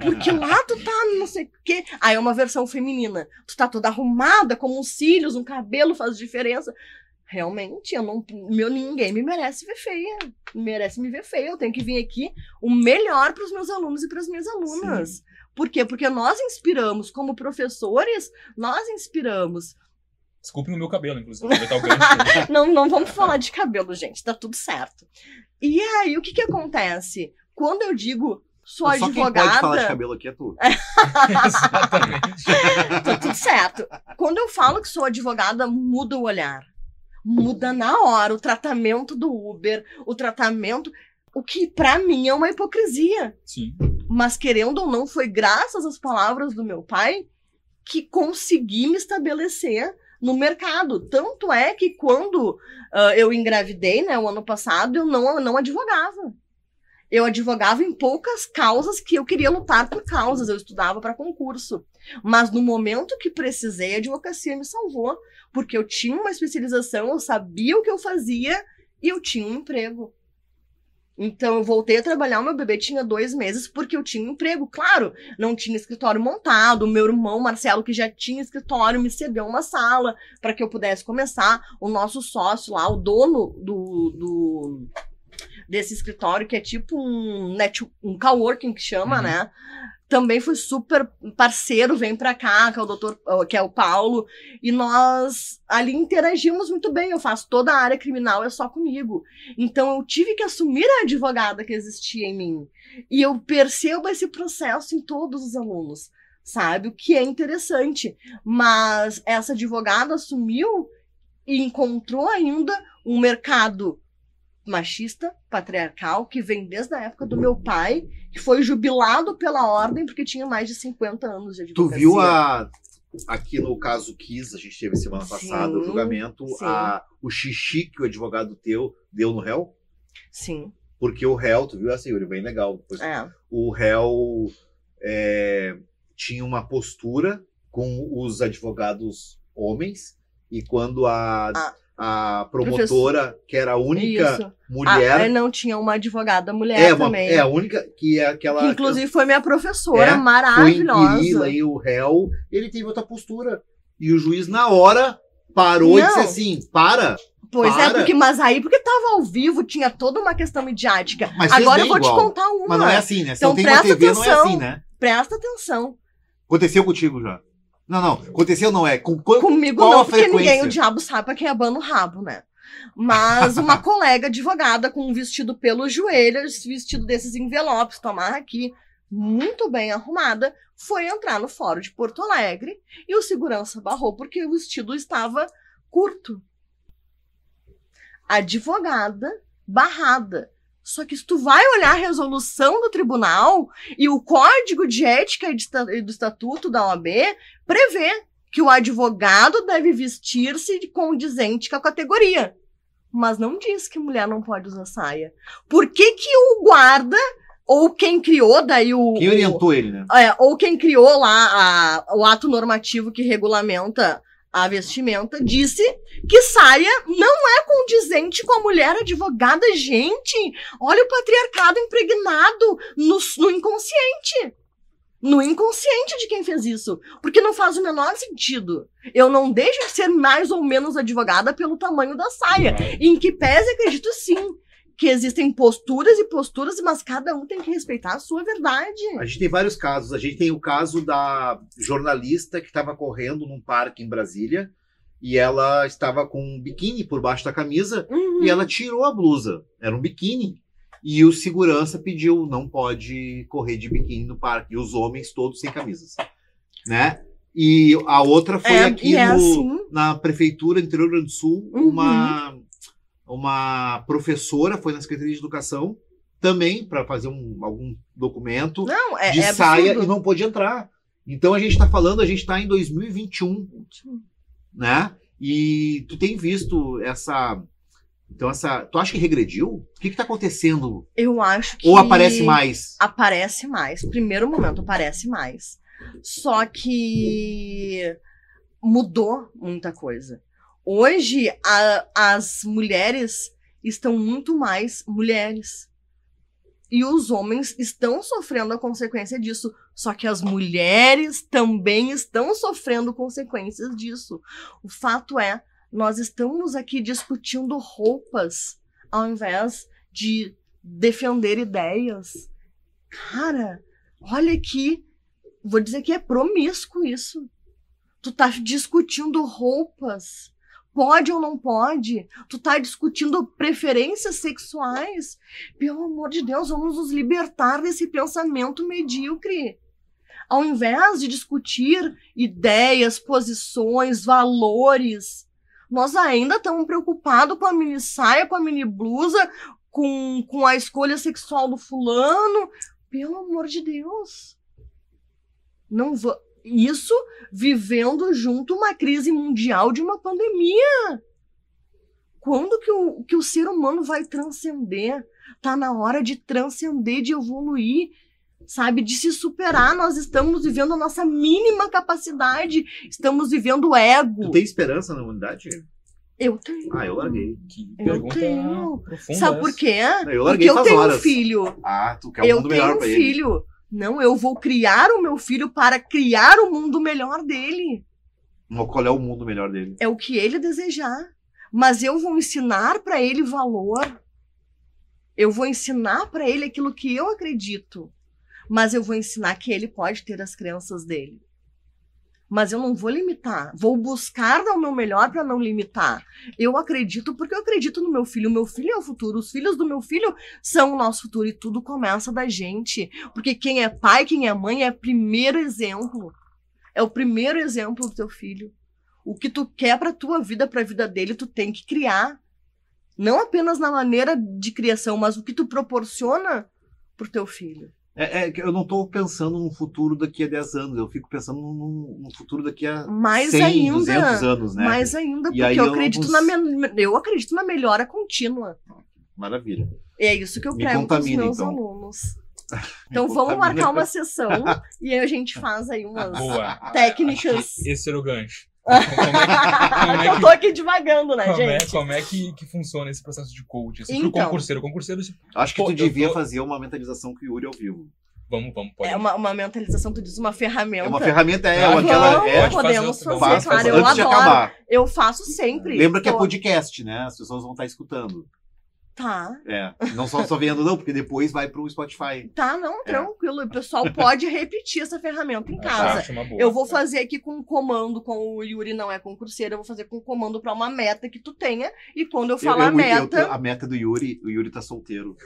Speaker 4: Porque lá tu tá não sei o quê. Aí é uma versão feminina. Tu tá toda arrumada, com uns cílios, um cabelo faz diferença. Realmente, eu não, meu, ninguém me merece ver feia. Merece me ver feia. Eu tenho que vir aqui o melhor para os meus alunos e para as minhas alunas. Por quê? Porque nós inspiramos, como professores, nós inspiramos.
Speaker 2: Desculpem o meu cabelo, inclusive.
Speaker 4: Não, não vamos falar de cabelo, gente, tá tudo certo. E aí, o que que acontece? Quando eu digo sou
Speaker 3: Só quem pode falar de
Speaker 4: advogada,
Speaker 3: cabelo aqui é tu.
Speaker 2: Exatamente.
Speaker 4: tá tudo certo. Quando eu falo que sou advogada, muda o olhar. Muda na hora o tratamento do Uber, o tratamento. O que pra mim é uma hipocrisia.
Speaker 2: Sim.
Speaker 4: Mas querendo ou não, foi graças às palavras do meu pai que consegui me estabelecer no mercado. Tanto é que quando ah, eu engravidei, né, o ano passado, eu não, não advogava. Eu advogava em poucas causas que eu queria lutar por causas, eu estudava para concurso. Mas no momento que precisei, a advocacia me salvou, porque eu tinha uma especialização, eu sabia o que eu fazia e eu tinha um emprego. Então eu voltei a trabalhar, meu bebê tinha dois meses porque eu tinha um emprego. Claro, não tinha escritório montado. Meu irmão Marcelo, que já tinha escritório, me cedeu uma sala para que eu pudesse começar. O nosso sócio lá, o dono do, do desse escritório, que é tipo um, net, um coworking que chama,
Speaker 2: Uhum.
Speaker 4: né? Também foi super parceiro, vem pra cá, que é o doutor, que é o Paulo, e nós ali interagimos muito bem. Eu faço toda a área criminal, é só comigo. Então eu tive que assumir a advogada que existia em mim. E eu percebo esse processo em todos os alunos, sabe? O que é interessante. Mas essa advogada assumiu e encontrou ainda um mercado machista, patriarcal, que vem desde a época do meu pai, que foi jubilado pela ordem porque tinha mais de 50 anos de
Speaker 3: Tu
Speaker 4: advocacia.
Speaker 3: viu a, aqui no caso Kiss, a gente teve semana passada
Speaker 4: Sim,
Speaker 3: o julgamento, a, o xixi que o advogado teu deu no réu,
Speaker 4: Sim.
Speaker 3: porque o réu, tu viu essa, Yuri, bem legal. Depois,
Speaker 4: É.
Speaker 3: O réu é, tinha uma postura com os advogados homens, e quando a, a promotora, que era a única
Speaker 4: Isso.
Speaker 3: mulher.
Speaker 4: Ah, não tinha uma advogada mulher
Speaker 3: é, uma,
Speaker 4: também.
Speaker 3: é a única que é aquela.
Speaker 4: que inclusive foi minha professora,
Speaker 3: É,
Speaker 4: maravilhosa.
Speaker 3: e o réu, ele teve outra postura. E o juiz, na hora, parou e
Speaker 4: Não.
Speaker 3: disse assim: para.
Speaker 4: Pois é,
Speaker 3: Para.
Speaker 4: porque, mas aí, porque tava ao vivo, tinha toda uma questão midiática.
Speaker 3: Mas
Speaker 4: Agora eu vou te
Speaker 3: igual.
Speaker 4: contar uma.
Speaker 3: Mas não é assim, né? Se
Speaker 4: Então presta
Speaker 3: TV, é
Speaker 4: atenção.
Speaker 3: assim, né?
Speaker 4: Presta atenção.
Speaker 3: Aconteceu contigo já. Não, não. Aconteceu não é. Com, com-
Speaker 4: Comigo
Speaker 3: qual
Speaker 4: não,
Speaker 3: a
Speaker 4: porque ninguém,
Speaker 3: frequência?
Speaker 4: o diabo sabe pra quem abana o rabo, né? Mas uma colega advogada com um vestido pelos joelhos, vestido desses envelopes, tu amarra aqui, muito bem arrumada, foi entrar no fórum de Porto Alegre e o segurança barrou porque o vestido estava curto. Advogada barrada. Só que se tu vai olhar a resolução do tribunal e o código de ética e do estatuto da OAB prevê que o advogado deve vestir-se de condizente com a categoria. Mas não diz que mulher não pode usar saia. Por que, que o guarda, ou quem criou daí o.
Speaker 3: Quem
Speaker 4: o-
Speaker 3: orientou ele, né?
Speaker 4: é, ou quem criou lá a- o ato normativo que regulamenta a vestimenta, disse que saia não é condizente com a mulher advogada. Gente, olha o patriarcado impregnado no, no inconsciente. No inconsciente de quem fez isso. Porque não faz o menor sentido. Eu não deixo de ser mais ou menos advogada pelo tamanho da saia. Em que pese, acredito sim, que existem posturas e posturas, mas cada um tem que respeitar a sua verdade.
Speaker 3: A gente tem vários casos. A gente tem o caso da jornalista que estava correndo num parque em Brasília e ela estava com um biquíni por baixo da camisa
Speaker 4: Uhum.
Speaker 3: e ela tirou a blusa. Era um biquíni. E o segurança pediu, não pode correr de biquíni no parque. E os homens todos sem camisas. Né? E a outra foi
Speaker 4: É,
Speaker 3: aqui
Speaker 4: é
Speaker 3: no-
Speaker 4: assim.
Speaker 3: na prefeitura do interior do Rio Grande do Sul,
Speaker 4: Uhum.
Speaker 3: uma, uma professora foi na Secretaria de Educação também para fazer um, algum documento
Speaker 4: Não, é,
Speaker 3: de
Speaker 4: é
Speaker 3: saia
Speaker 4: absurdo.
Speaker 3: e não pôde entrar. Então a gente está falando, a gente está em 2021, né? E tu tem visto essa. Então, essa. Tu acha que regrediu? O que, que tá acontecendo?
Speaker 4: Eu acho que.
Speaker 3: Ou aparece mais?
Speaker 4: Aparece mais. Primeiro momento, aparece mais. Só que mudou muita coisa. Hoje, a- as mulheres estão muito mais mulheres. E os homens estão sofrendo a consequência disso. Só que as mulheres também estão sofrendo consequências disso. O fato é, nós estamos aqui discutindo roupas ao invés de defender ideias. Cara, olha aqui. Vou dizer que é promíscuo isso. Tu tá discutindo roupas. Pode ou não pode? Tu tá discutindo preferências sexuais? Pelo amor de Deus, vamos nos libertar desse pensamento medíocre. Ao invés de discutir ideias, posições, valores, nós ainda estamos preocupados com a mini saia, com a mini blusa, com, com a escolha sexual do fulano. Pelo amor de Deus. Não va- Isso vivendo junto uma crise mundial de uma pandemia. Quando que o, que o ser humano vai transcender? Tá na hora de transcender, de evoluir, sabe? De se superar. Nós estamos vivendo a nossa mínima capacidade. Estamos vivendo o ego.
Speaker 3: Tu tem esperança na humanidade?
Speaker 4: Eu tenho.
Speaker 3: Ah, eu larguei.
Speaker 2: Que
Speaker 4: Eu tenho. Sabe por quê?
Speaker 3: Eu
Speaker 4: Porque
Speaker 3: larguei
Speaker 4: eu
Speaker 3: faz
Speaker 4: tenho um
Speaker 3: horas.
Speaker 4: filho.
Speaker 3: Ah, tu quer um
Speaker 4: eu
Speaker 3: mundo
Speaker 4: tenho
Speaker 3: melhor
Speaker 4: um
Speaker 3: pra ele.
Speaker 4: filho. Não, eu vou criar o meu filho para criar o mundo melhor dele.
Speaker 3: Mas Qual é o mundo melhor dele?
Speaker 4: É o que ele desejar. Mas eu vou ensinar para ele valor. Eu vou ensinar para ele aquilo que eu acredito. Mas eu vou ensinar que ele pode ter as crenças dele. Mas eu não vou limitar. Vou buscar dar o meu melhor para não limitar. Eu acredito porque eu acredito no meu filho. O meu filho é o futuro. Os filhos do meu filho são o nosso futuro. E tudo começa da gente. Porque quem é pai, quem é mãe é o primeiro exemplo. É o primeiro exemplo do teu filho. O que tu quer pra tua vida, pra vida dele, tu tem que criar. Não apenas na maneira de criação, mas o que tu proporciona pro teu filho.
Speaker 3: É, é que eu não estou pensando num futuro daqui a 10 anos, eu fico pensando num, num futuro daqui a
Speaker 4: Mais
Speaker 3: 100,
Speaker 4: ainda.
Speaker 3: 200 anos, né?
Speaker 4: Mais ainda,
Speaker 3: E
Speaker 4: porque
Speaker 3: aí
Speaker 4: eu
Speaker 3: eu
Speaker 4: acredito,
Speaker 3: não-
Speaker 4: na me- eu acredito na melhora contínua.
Speaker 3: Maravilha.
Speaker 4: E é isso que eu
Speaker 3: Me
Speaker 4: prego para os meus
Speaker 3: então.
Speaker 4: alunos. Então vamos marcar uma sessão e aí a gente faz aí umas
Speaker 2: Boa.
Speaker 4: técnicas.
Speaker 2: Esse era o gancho. Como é que, como é
Speaker 4: eu
Speaker 2: que-
Speaker 4: tô aqui devagando, né,
Speaker 2: como é,
Speaker 4: gente?
Speaker 2: como é que, que funciona esse processo de coach? Assim,
Speaker 4: Então.
Speaker 2: pro concurseiro. O concurseiro, se-
Speaker 3: Acho que
Speaker 2: Pô,
Speaker 3: tu
Speaker 2: eu
Speaker 3: devia
Speaker 2: tô-
Speaker 3: fazer uma mentalização com o Yuri ao vivo.
Speaker 2: vamos, vamos, pode.
Speaker 4: É uma, uma mentalização, tu diz uma ferramenta.
Speaker 3: É uma ferramenta, é,
Speaker 2: Claro,
Speaker 3: aquela.
Speaker 4: Vamos,
Speaker 3: É,
Speaker 2: pode fazer
Speaker 4: podemos
Speaker 2: outra-
Speaker 4: fazer,
Speaker 2: faz,
Speaker 4: claro, eu
Speaker 3: antes de
Speaker 4: adoro.
Speaker 3: acabar.
Speaker 4: Eu faço sempre.
Speaker 3: Lembra que é
Speaker 4: Eu-
Speaker 3: podcast, né? As pessoas vão estar escutando.
Speaker 4: Tá,
Speaker 3: É. Não só, só vendo, não, porque depois vai pro Spotify.
Speaker 4: tá, não,
Speaker 3: É.
Speaker 4: tranquilo. O pessoal pode repetir essa ferramenta em casa.
Speaker 2: acho uma boa.
Speaker 4: Eu vou fazer aqui com um comando, com o Yuri não é concurseiro, eu vou fazer com um comando pra uma meta que tu tenha. E quando eu falar
Speaker 3: eu- eu-
Speaker 4: meta.
Speaker 3: eu- a meta do Yuri, o Yuri tá solteiro.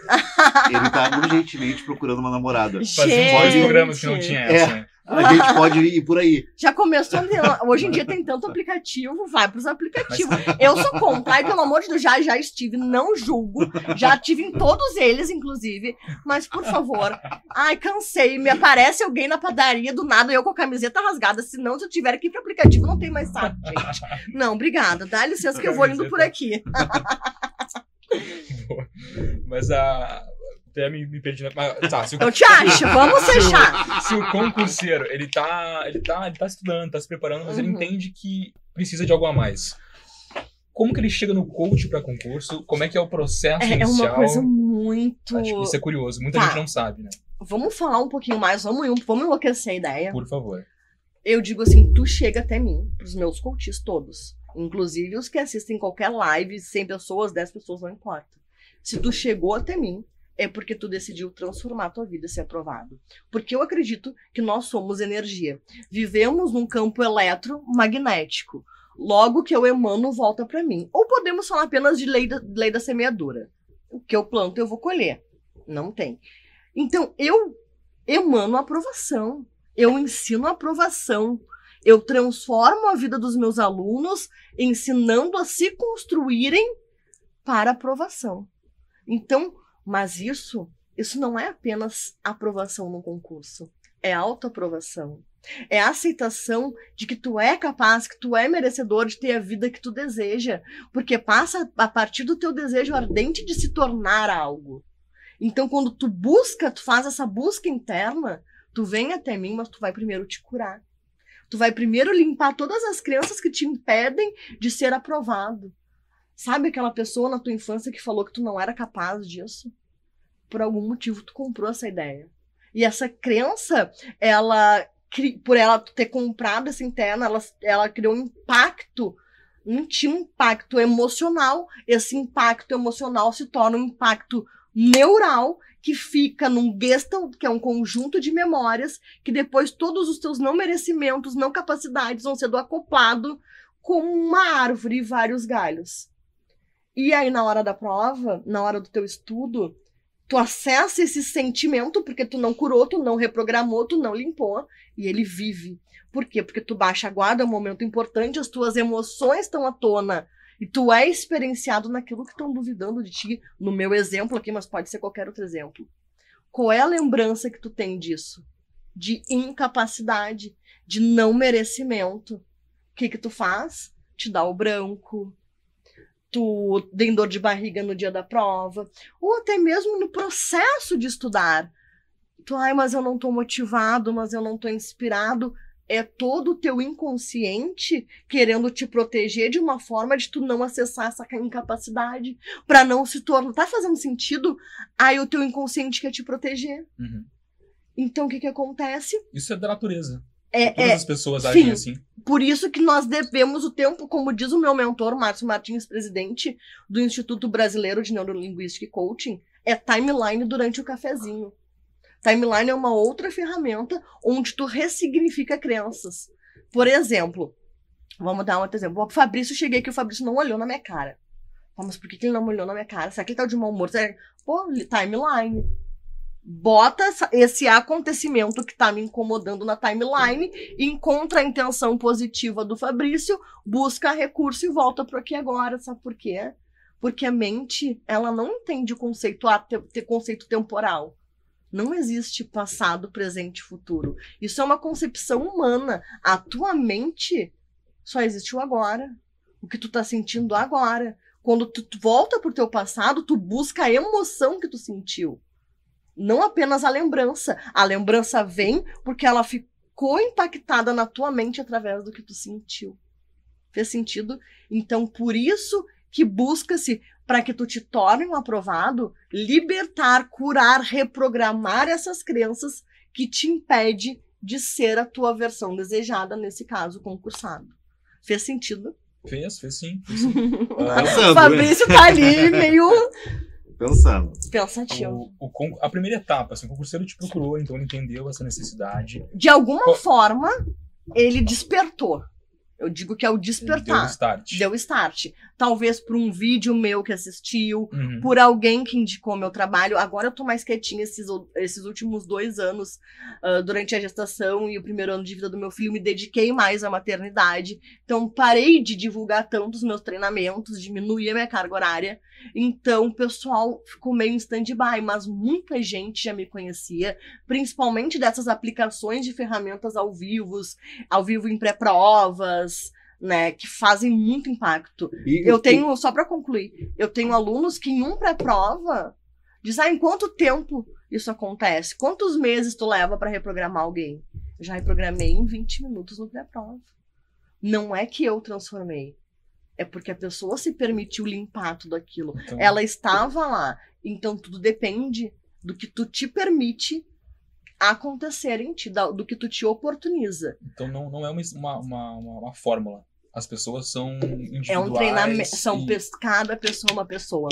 Speaker 3: Ele tá urgentemente procurando uma namorada.
Speaker 2: Fazia vários
Speaker 4: Gente.
Speaker 2: programas que não tinha
Speaker 3: É.
Speaker 2: essa. né?
Speaker 3: A gente pode ir por aí.
Speaker 4: Já começou. ter- Hoje em dia tem tanto aplicativo, vai pros aplicativos. Eu sou contra, ai, pelo amor de Deus, já, já estive, não julgo. Já tive em todos eles, inclusive. Mas, por favor, ai, cansei. Me aparece alguém na padaria do nada, eu com a camiseta rasgada. Senão, se eu tiver que ir pro aplicativo, não tem mais saco, gente. Não, obrigada. Dá licença que eu vou indo por aqui.
Speaker 2: Mas a. Até me, me perdi na. Mas, tá, se o,
Speaker 4: Eu te acho, vamos fechar.
Speaker 2: se o concurseiro, ele tá, ele tá, ele tá estudando, tá se preparando, mas ele
Speaker 4: Uhum.
Speaker 2: entende que precisa de algo a mais. Como que ele chega no coach para concurso? Como é que é o processo
Speaker 4: É, é
Speaker 2: inicial?
Speaker 4: uma coisa muito.
Speaker 2: Acho que isso é curioso. Muita
Speaker 4: Tá.
Speaker 2: gente não sabe, né?
Speaker 4: Vamos falar um pouquinho mais, vamos, vamos enlouquecer a ideia.
Speaker 2: Por favor.
Speaker 4: Eu digo assim, tu chega até mim, pros meus coaches todos. Inclusive os que assistem qualquer live, 100 pessoas, 10 pessoas, não importa. Se tu chegou até mim, é porque tu decidiu transformar a tua vida e ser aprovado. Porque eu acredito que nós somos energia. Vivemos num campo eletromagnético. Logo que eu emano, volta pra mim. Ou podemos falar apenas de lei da, lei da semeadura. O que eu planto, eu vou colher. Não tem. Então, eu emano aprovação. Eu ensino aprovação. Eu transformo a vida dos meus alunos, ensinando a se construírem para aprovação. Então, mas isso, isso não é apenas aprovação no concurso, é autoaprovação. É a aceitação de que tu é capaz, que tu é merecedor de ter a vida que tu deseja, porque passa a partir do teu desejo ardente de se tornar algo. Então, quando tu busca, tu faz essa busca interna, tu vem até mim, mas tu vai primeiro te curar. Tu vai primeiro limpar todas as crenças que te impedem de ser aprovado. Sabe aquela pessoa na tua infância que falou que tu não era capaz disso? Por algum motivo tu comprou essa ideia. E essa crença, ela por ela ter comprado essa interna, ela, ela criou um impacto, um, tinha um impacto emocional. Esse impacto emocional se torna um impacto neural que fica num gestalt, que é um conjunto de memórias, que depois todos os teus não merecimentos, não capacidades vão sendo acoplados como uma árvore e vários galhos. E aí, na hora da prova, na hora do teu estudo, tu acessa esse sentimento, porque tu não curou, tu não reprogramou, tu não limpou, e ele vive. Por quê? Porque tu baixa a guarda, é um momento importante, as tuas emoções estão à tona, e tu é experienciado naquilo que estão duvidando de ti, no meu exemplo aqui, mas pode ser qualquer outro exemplo. Qual é a lembrança que tu tem disso? De incapacidade, de não merecimento. O que que tu faz? Te dá o branco, tu tem dor de barriga no dia da prova, ou até mesmo no processo de estudar. Tu, ai, mas eu não tô motivado, mas eu não tô inspirado. É todo o teu inconsciente querendo te proteger de uma forma de tu não acessar essa incapacidade, para não se tornar. Tá fazendo sentido? Aí o teu inconsciente quer te proteger.
Speaker 2: Uhum.
Speaker 4: Então o que que acontece?
Speaker 2: Isso é da natureza.
Speaker 4: É,
Speaker 2: Todas
Speaker 4: é
Speaker 2: as pessoas
Speaker 4: sim.
Speaker 2: agem assim.
Speaker 4: por isso que nós devemos o tempo, como diz o meu mentor, Márcio Martins, presidente do Instituto Brasileiro de Neurolinguística e Coaching, é timeline durante o cafezinho. Timeline é uma outra ferramenta onde tu ressignifica crenças. Por exemplo, vamos dar um outro exemplo. O Fabrício, cheguei aqui, o Fabrício não olhou na minha cara. Ah, Mas por que, que ele não olhou na minha cara? Será que ele tá de mau humor? Será... Pô, timeline. Bota esse acontecimento que tá me incomodando na timeline encontra a intenção positiva do Fabrício, busca recurso e volta pro aqui agora. Sabe por quê? Porque a mente, ela não entende o conceito, ter, ter conceito temporal. Não existe passado, presente e futuro. Isso é uma concepção humana. A tua mente só existe o agora. O que tu tá sentindo agora. Quando tu volta pro teu passado, tu busca a emoção que tu sentiu. Não apenas a lembrança. A lembrança vem porque ela ficou impactada na tua mente através do que tu sentiu. Fez sentido? Então, por isso que busca-se para que tu te torne um aprovado, libertar, curar, reprogramar essas crenças que te impede de ser a tua versão desejada, nesse caso, concursado. Fez sentido?
Speaker 2: Fez, fez sim. Fez sim.
Speaker 3: Pensando,
Speaker 4: Fabrício tá ali meio
Speaker 3: Pensando.
Speaker 4: pensativo.
Speaker 2: O- o a primeira etapa, assim, o concurseiro te procurou, então ele entendeu essa necessidade.
Speaker 4: De alguma
Speaker 2: Qual-
Speaker 4: forma, ele despertou. Eu digo que é o
Speaker 2: Ele deu
Speaker 4: despertar.
Speaker 2: start.
Speaker 4: Deu start. Talvez por um vídeo meu que assistiu,
Speaker 2: Uhum.
Speaker 4: por alguém que indicou meu trabalho. Agora eu tô mais quietinha esses, esses últimos dois anos, ah, durante a gestação e o primeiro ano de vida do meu filho, me dediquei mais à maternidade. Então parei de divulgar tanto os meus treinamentos, diminuí a minha carga horária. Então o pessoal ficou meio em stand-by, mas muita gente já me conhecia, principalmente dessas aplicações de ferramentas ao vivo, ao vivo em pré-provas. Né, que fazem muito impacto.
Speaker 3: E-
Speaker 4: Eu tenho, só para concluir, eu tenho alunos que em um pré-prova dizem, ah, em quanto tempo isso acontece? Quantos meses tu leva para reprogramar alguém? Eu já reprogramei em 20 minutos no pré-prova. Não é que eu transformei. É porque a pessoa se permitiu limpar tudo aquilo.
Speaker 2: Então,
Speaker 4: Ela estava lá. Então tudo depende do que tu te permite acontecer em ti, da- do que tu te oportuniza.
Speaker 2: então não, não é uma, uma, uma, uma- fórmula. As pessoas são individuais.
Speaker 4: É um treinamento. São
Speaker 2: e
Speaker 4: pes- cada pessoa é uma pessoa.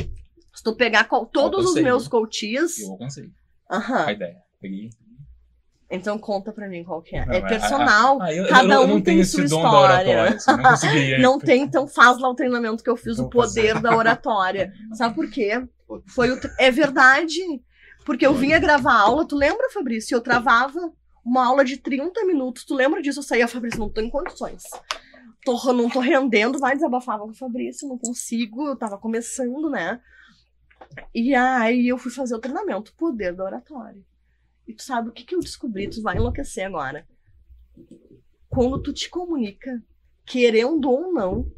Speaker 4: Se tu pegar todos os meus
Speaker 2: né?
Speaker 4: coaches.
Speaker 2: Eu alcancei
Speaker 4: Aham.
Speaker 2: a ideia. Peguei.
Speaker 4: Então conta pra mim qual que é.
Speaker 2: Não,
Speaker 4: é personal.
Speaker 2: Ah, eu, eu
Speaker 4: Cada
Speaker 2: não, eu
Speaker 4: um
Speaker 2: não
Speaker 4: tem sua história.
Speaker 2: oratória. Assim, não.
Speaker 4: Não tem, então faz lá o treinamento que eu fiz,
Speaker 2: Vou
Speaker 4: o poder
Speaker 2: fazer.
Speaker 4: da oratória. Sabe por quê? Foi o, é verdade. Porque eu vinha gravar aula, tu lembra, Fabrício? Eu travava uma aula de 30 minutos. Tu lembra disso? Eu saía, Fabrício, não tô em condições. Tô, não tô rendendo, vai desabafava com o Fabrício, não consigo, eu tava começando, né? E aí eu fui fazer o treinamento, poder da oratória. E tu sabe o que, que eu descobri? Tu vai enlouquecer agora. Quando tu te comunica, querendo ou não,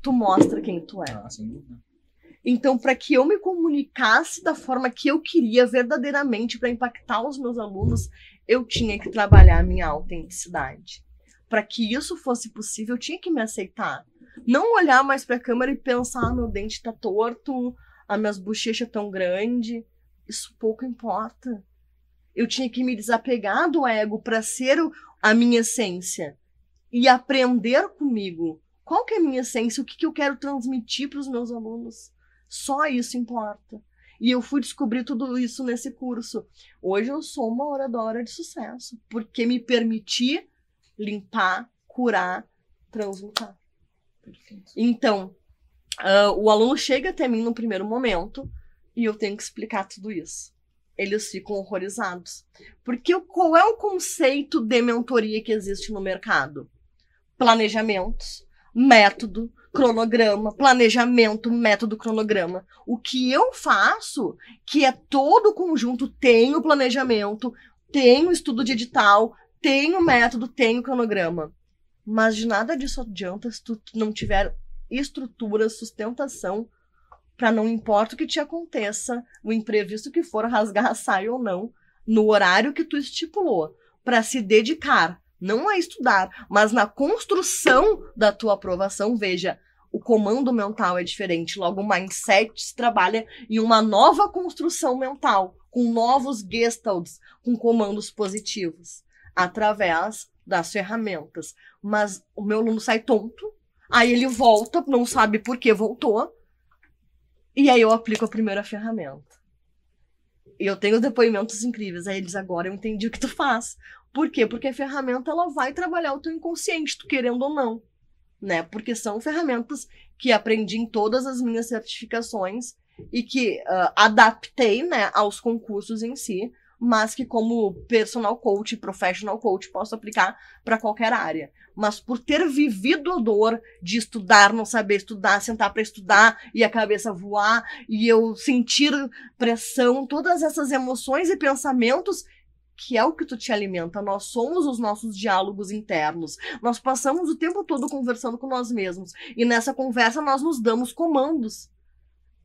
Speaker 4: tu mostra quem tu é.
Speaker 2: Ah, sem dúvida.
Speaker 4: Então, para que eu me comunicasse da forma que eu queria verdadeiramente para impactar os meus alunos, eu tinha que trabalhar a minha autenticidade. Para que isso fosse possível, eu tinha que me aceitar. Não olhar mais para a câmera e pensar: ah, meu dente tá torto, as minhas bochechas tão grande. Isso pouco importa. Eu tinha que me desapegar do ego para ser a minha essência e aprender comigo. Qual que é a minha essência? O que, que eu quero transmitir para os meus alunos? Só isso importa. E eu fui descobrir tudo isso nesse curso. Hoje eu sou uma oradora de sucesso, porque me permiti limpar, curar, transmutar.
Speaker 2: Perfeito.
Speaker 4: Então, ah, o aluno chega até mim no primeiro momento e eu tenho que explicar tudo isso. Eles ficam horrorizados. Porque qual é o conceito de mentoria que existe no mercado? Planejamentos, método, cronograma, planejamento, método, cronograma. O que eu faço, que é todo o conjunto, tem o planejamento, tem o estudo de edital, tem o método, tem o cronograma. Mas de nada disso adianta se tu não tiver estrutura, sustentação, para não importa o que te aconteça, o imprevisto que for, rasgar a saia ou não, no horário que tu estipulou, para se dedicar, não a estudar, mas na construção da tua aprovação. Veja, o comando mental é diferente, logo o mindset se trabalha em uma nova construção mental, com novos gestalts, com comandos positivos, através das ferramentas. Mas o meu aluno sai tonto, aí ele volta, não sabe por que voltou, e aí eu aplico a primeira ferramenta. E eu tenho depoimentos incríveis. Aí eles agora eu entendi o que tu faz. Por quê? Porque a ferramenta ela vai trabalhar o teu inconsciente, tu querendo ou não, né? Porque são ferramentas que aprendi em todas as minhas certificações e que ah, adaptei, né, aos concursos em si, mas que como personal coach, professional coach, posso aplicar para qualquer área. Mas por ter vivido a dor de estudar, não saber estudar, sentar para estudar e a cabeça voar e eu sentir pressão, todas essas emoções e pensamentos que é o que tu te alimenta. Nós somos os nossos diálogos internos. Nós passamos o tempo todo conversando com nós mesmos. E nessa conversa nós nos damos comandos.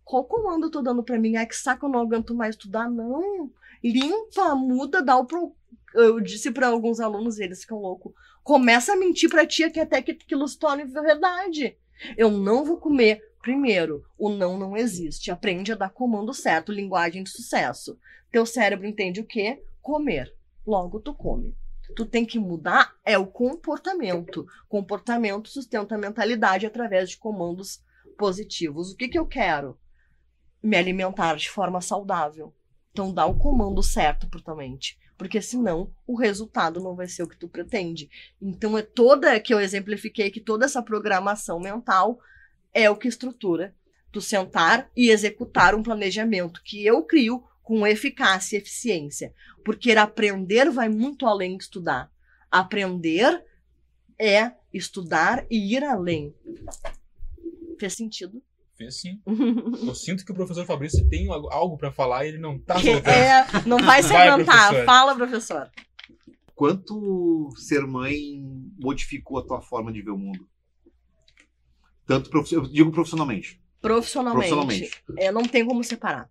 Speaker 4: Qual comando eu tô dando para mim? Ai, que saco, eu não aguento mais estudar. Não. Limpa, muda, dá o pro... Eu disse para alguns alunos, eles ficam loucos. Começa a mentir pra tia que até que aquilo se torne verdade. Eu não vou comer. Primeiro, o não não existe. Aprende a dar comando certo, linguagem de sucesso. Teu cérebro entende o quê? Comer. Logo, tu come. Tu tem que mudar é o comportamento. Comportamento sustenta a mentalidade através de comandos positivos. O que, que eu quero? Me alimentar de forma saudável. Então dá o comando certo para tua mente. Porque senão o resultado não vai ser o que tu pretende. Então é toda que eu exemplifiquei que toda essa programação mental é o que estrutura tu sentar e executar um planejamento que eu crio com eficácia e eficiência. Porque aprender vai muito além de estudar. Aprender é estudar e ir além. Fez sentido?
Speaker 2: Fez sim. Eu sinto que o professor Fabrício tem algo para falar e ele não tá
Speaker 4: soltando. É, não vai se aguentar. Professor. Fala, professor.
Speaker 3: Quanto ser mãe modificou a tua forma de ver o mundo? Tanto, eu digo profissionalmente.
Speaker 4: Profissionalmente. Profissionalmente. É, não tem como separar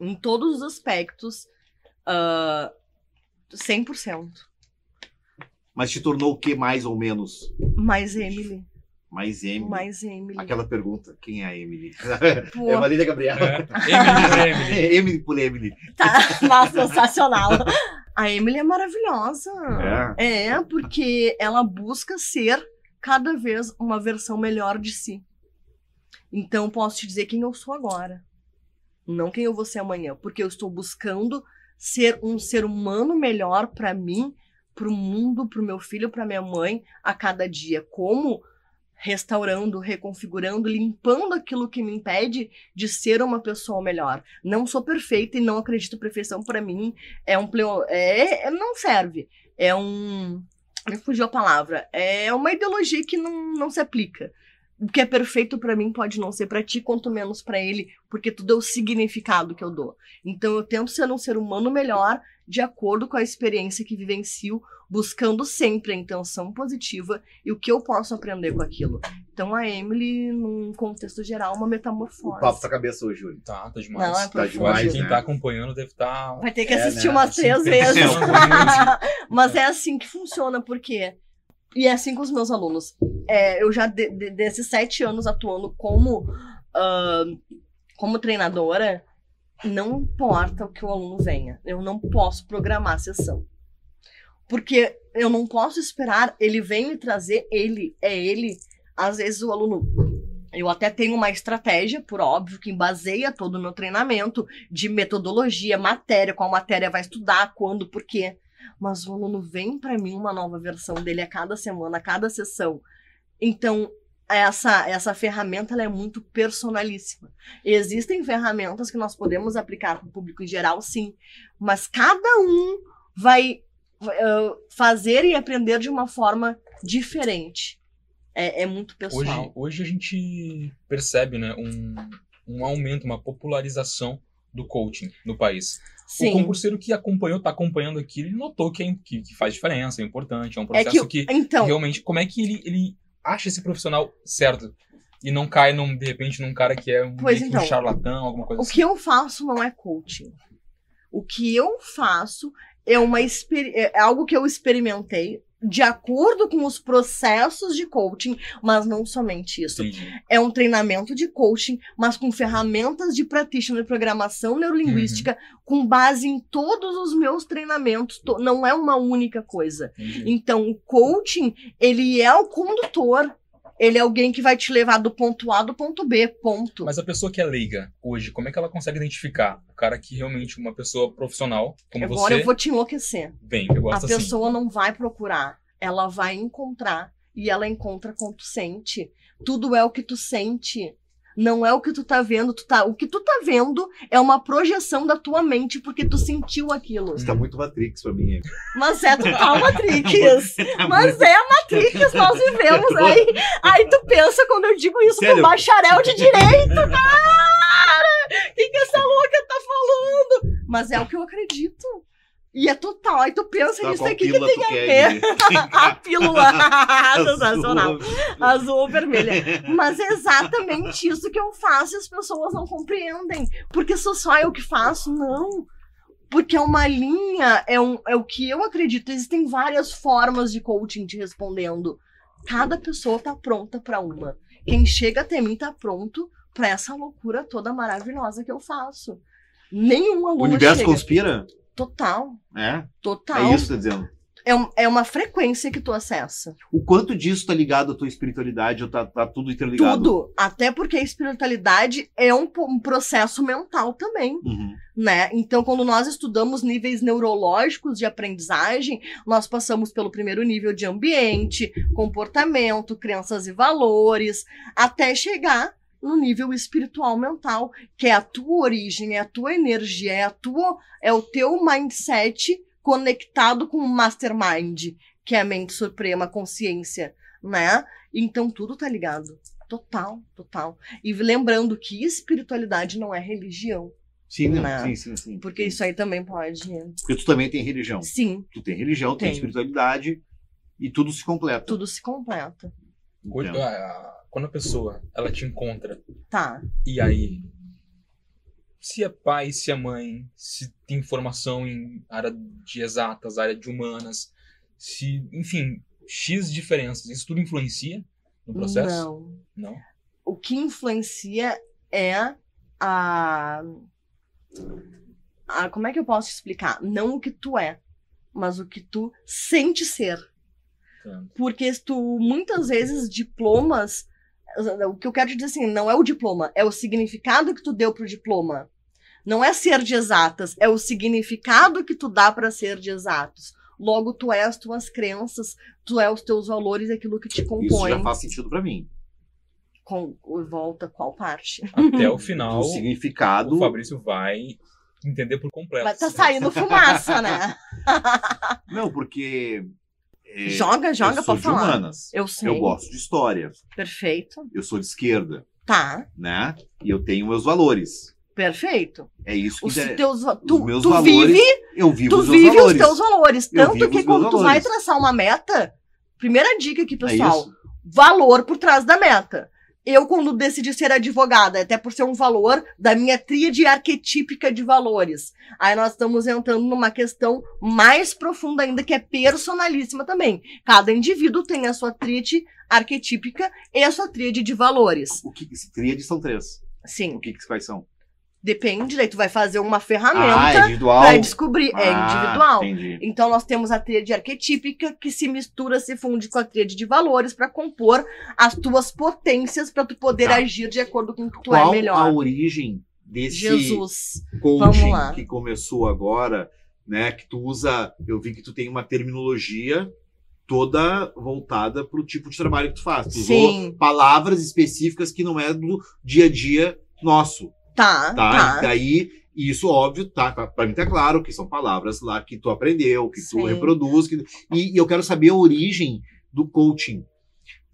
Speaker 4: em todos os aspectos, uh, ah, 100%.
Speaker 3: Mas te tornou o que mais ou menos?
Speaker 4: Mais Emily.
Speaker 3: Mais Emily.
Speaker 4: Mais Emily.
Speaker 3: Aquela pergunta, quem é a Emily? Pô. É a Marília Gabriela. É.
Speaker 2: Emily, Emily.
Speaker 3: Emily por Emily.
Speaker 4: Tá, nossa, sensacional. A Emily é maravilhosa.
Speaker 3: É.
Speaker 4: É, porque ela busca ser cada vez uma versão melhor de si. Então, posso te dizer quem eu sou agora não quem eu vou ser amanhã, porque eu estou buscando ser um ser humano melhor para mim, para o mundo, para o meu filho, para minha mãe a cada dia. Como restaurando, reconfigurando, limpando aquilo que me impede de ser uma pessoa melhor. Não sou perfeita e não acredito perfeição para mim é um é, é não serve. É um me fugiu a palavra. É uma ideologia que não, não se aplica o que é perfeito para mim pode não ser para ti, quanto menos para ele, porque tudo é o significado que eu dou. Então eu tento ser um ser humano melhor, de acordo com a experiência que vivencio, buscando sempre a intenção positiva e o que eu posso aprender com aquilo. Então a Emily, num contexto geral, uma metamorfose.
Speaker 3: O papo tá cabeça hoje, Júlio.
Speaker 2: Tá, tá demais.
Speaker 4: Não, é
Speaker 3: tá demais,
Speaker 2: Quem
Speaker 3: né?
Speaker 2: tá acompanhando deve estar. Tá...
Speaker 4: Vai ter que assistir é, né? umas três vezes. Mas é assim que funciona, porque e é assim com os meus alunos. É, eu já, de, de, desses sete anos atuando como, uh, como treinadora, não importa o que o aluno venha. Eu não posso programar a sessão. Porque eu não posso esperar ele vem me trazer, ele, é ele. Às vezes o aluno. Eu até tenho uma estratégia, por óbvio, que baseia todo o meu treinamento de metodologia, matéria, qual matéria vai estudar, quando, por quê mas o aluno vem para mim uma nova versão dele a cada semana, a cada sessão. Então, essa, essa ferramenta ela é muito personalíssima. Existem ferramentas que nós podemos aplicar para o público em geral, sim, mas cada um vai uh, fazer e aprender de uma forma diferente. É, é muito pessoal.
Speaker 2: Hoje, hoje a gente percebe né, um, um aumento, uma popularização do coaching no país. Sim. O concurseiro que acompanhou, está acompanhando aqui, ele notou que, é, que, que, faz diferença, é importante, é um processo é que, que então, realmente. Como é que ele, ele acha esse profissional certo? E não cai, num, de repente, num cara que é um, então, um charlatão, alguma coisa
Speaker 4: o
Speaker 2: assim.
Speaker 4: O que eu faço não é coaching. O que eu faço é uma é algo que eu experimentei de acordo com os processos de coaching, mas não somente isso. Entendi. É um treinamento de coaching, mas com ferramentas de practitioner de programação neurolinguística, uhum. com base em todos os meus treinamentos. Não é uma única coisa. Entendi. Então, o coaching, ele é o condutor ele é alguém que vai te levar do ponto A do ponto B, ponto.
Speaker 2: Mas a pessoa que é leiga hoje, como é que ela consegue identificar o cara que realmente uma pessoa profissional como
Speaker 4: Agora
Speaker 2: você?
Speaker 4: Agora eu vou te enlouquecer.
Speaker 2: Bem, eu gosto
Speaker 4: A
Speaker 2: assim.
Speaker 4: pessoa não vai procurar, ela vai encontrar e ela encontra quando tu sente. Tudo é o que tu sente. Não é o que tu tá vendo, tu tá, o que tu tá vendo é uma projeção da tua mente porque tu sentiu aquilo.
Speaker 3: Você tá muito Matrix pra mim.
Speaker 4: Mas é total Matrix. Mas é a Matrix, nós vivemos. Aí, aí tu pensa quando eu digo isso
Speaker 3: Sério?
Speaker 4: com bacharel de direito, cara! O que, que essa louca tá falando? Mas é o que eu acredito. E é total. Aí tu pensa
Speaker 3: Tá,
Speaker 4: nisso aqui que
Speaker 3: pílula
Speaker 4: tem a ver. A pílula sensacional.
Speaker 3: Azul.
Speaker 4: Azul ou vermelha. Mas é exatamente isso que eu faço e as pessoas não compreendem. Porque sou só eu que faço? Não. Porque é uma linha, é, um, é o que eu acredito. Existem várias formas de coaching te respondendo. Cada pessoa tá pronta para uma. Quem chega até mim tá pronto para essa loucura toda maravilhosa que eu faço. Nenhum
Speaker 3: O
Speaker 4: aluno
Speaker 3: universo
Speaker 4: chega.
Speaker 3: conspira?
Speaker 4: Total,
Speaker 3: É?
Speaker 4: total.
Speaker 3: É isso que tá dizendo.
Speaker 4: É, um- é uma frequência que tu acessa.
Speaker 3: O quanto disso tá ligado à tua espiritualidade ou tá, tá tudo interligado?
Speaker 4: Tudo. Até porque a espiritualidade é um, um processo mental também,
Speaker 3: Uhum.
Speaker 4: né? Então, quando nós estudamos níveis neurológicos de aprendizagem, nós passamos pelo primeiro nível de ambiente, comportamento, crenças e valores, até chegar no nível espiritual mental, que é a tua origem, é a tua energia, é a tua, é o teu mindset conectado com o mastermind, que é a mente suprema, a consciência, né? Então tudo tá ligado. Total, total. E lembrando que espiritualidade não é religião,
Speaker 3: Sim, né?
Speaker 4: Não.
Speaker 3: sim, sim, sim.
Speaker 4: porque isso aí também pode.
Speaker 3: Porque tu também tem religião.
Speaker 4: Sim,
Speaker 3: Tu tem religião, tem espiritualidade e tudo se completa.
Speaker 4: tudo se completa.
Speaker 2: Hoje,
Speaker 3: Entendo.
Speaker 2: Ah, quando a pessoa ela te encontra,
Speaker 4: Tá.
Speaker 2: e aí, se é pai, se é mãe, se tem formação em área de exatas, área de humanas, se, enfim, X diferenças, isso tudo influencia no processo?
Speaker 4: Não.
Speaker 2: Não.
Speaker 4: O que influencia é a. a. Como é que eu posso explicar? Não o que tu é, mas o que tu sente ser. Porque tu, muitas vezes, diplomas. O que eu quero te dizer assim, não é o diploma, é o significado que tu deu pro diploma. Não é ser de exatas, é o significado que tu dá para ser de exatos. Logo, tu é as tuas crenças, tu é os teus valores, aquilo que te
Speaker 3: Isso
Speaker 4: compõe.
Speaker 3: já faz sentido pra mim.
Speaker 4: Com, volta qual parte?
Speaker 2: Até o final,
Speaker 3: O significado.
Speaker 2: o Fabrício vai entender por completo.
Speaker 4: Vai tá saindo fumaça, né?
Speaker 3: Não, porque. É,
Speaker 4: joga, joga
Speaker 3: eu sou
Speaker 4: pra
Speaker 3: de
Speaker 4: falar.
Speaker 3: humanas.
Speaker 4: Eu sei.
Speaker 3: Eu gosto de história.
Speaker 4: Perfeito.
Speaker 3: Eu sou de esquerda,
Speaker 4: Tá,
Speaker 3: né? E eu tenho meus valores.
Speaker 4: perfeito.
Speaker 3: É isso que
Speaker 4: Os
Speaker 3: inter-
Speaker 4: teus, va- tu,
Speaker 3: meus
Speaker 4: tu
Speaker 3: valores,
Speaker 4: vive,
Speaker 3: eu vivo
Speaker 4: tu
Speaker 3: os meus
Speaker 4: vive
Speaker 3: valores.
Speaker 4: os teus valores.
Speaker 3: Eu
Speaker 4: Tanto
Speaker 3: vivo
Speaker 4: que
Speaker 3: os meus
Speaker 4: quando tu vai
Speaker 3: valores.
Speaker 4: traçar uma meta, primeira dica aqui,
Speaker 3: É
Speaker 4: pessoal,
Speaker 3: isso?
Speaker 4: valor por trás da meta. Eu, quando decidi ser advogada, até por ser um valor da minha tríade arquetípica de valores. Aí nós estamos entrando numa questão mais profunda ainda, que é personalíssima também. Cada indivíduo tem a sua tríade arquetípica e a sua tríade de valores.
Speaker 3: O que, tríade são três.
Speaker 4: Sim,
Speaker 3: O que quais são?
Speaker 4: Depende, daí tu vai fazer uma
Speaker 3: Ah, é
Speaker 4: ferramenta
Speaker 3: individual.
Speaker 4: pra descobrir. é
Speaker 3: Ah,
Speaker 4: individual.
Speaker 3: Entendi.
Speaker 4: Então nós temos a tríade arquetípica que se mistura, se funde com a tríade de valores para compor as tuas potências para tu poder
Speaker 3: Tá.
Speaker 4: agir de acordo com o que tu
Speaker 3: Qual
Speaker 4: é
Speaker 3: a
Speaker 4: melhor.
Speaker 3: origem desse
Speaker 4: Jesus. Vamos
Speaker 3: coaching
Speaker 4: lá.
Speaker 3: que começou agora, né? Que tu usa, eu vi que tu tem uma terminologia toda voltada pro tipo de trabalho que tu faz. Tu usou
Speaker 4: Sim.
Speaker 3: palavras específicas que não é do dia a dia nosso,
Speaker 4: Tá,
Speaker 3: tá?
Speaker 4: tá.
Speaker 3: Daí, isso óbvio, tá? Pra pra mim tá claro que são palavras lá que tu aprendeu, que tu
Speaker 4: Sim.
Speaker 3: reproduz, que- e, e eu quero saber a origem do coaching.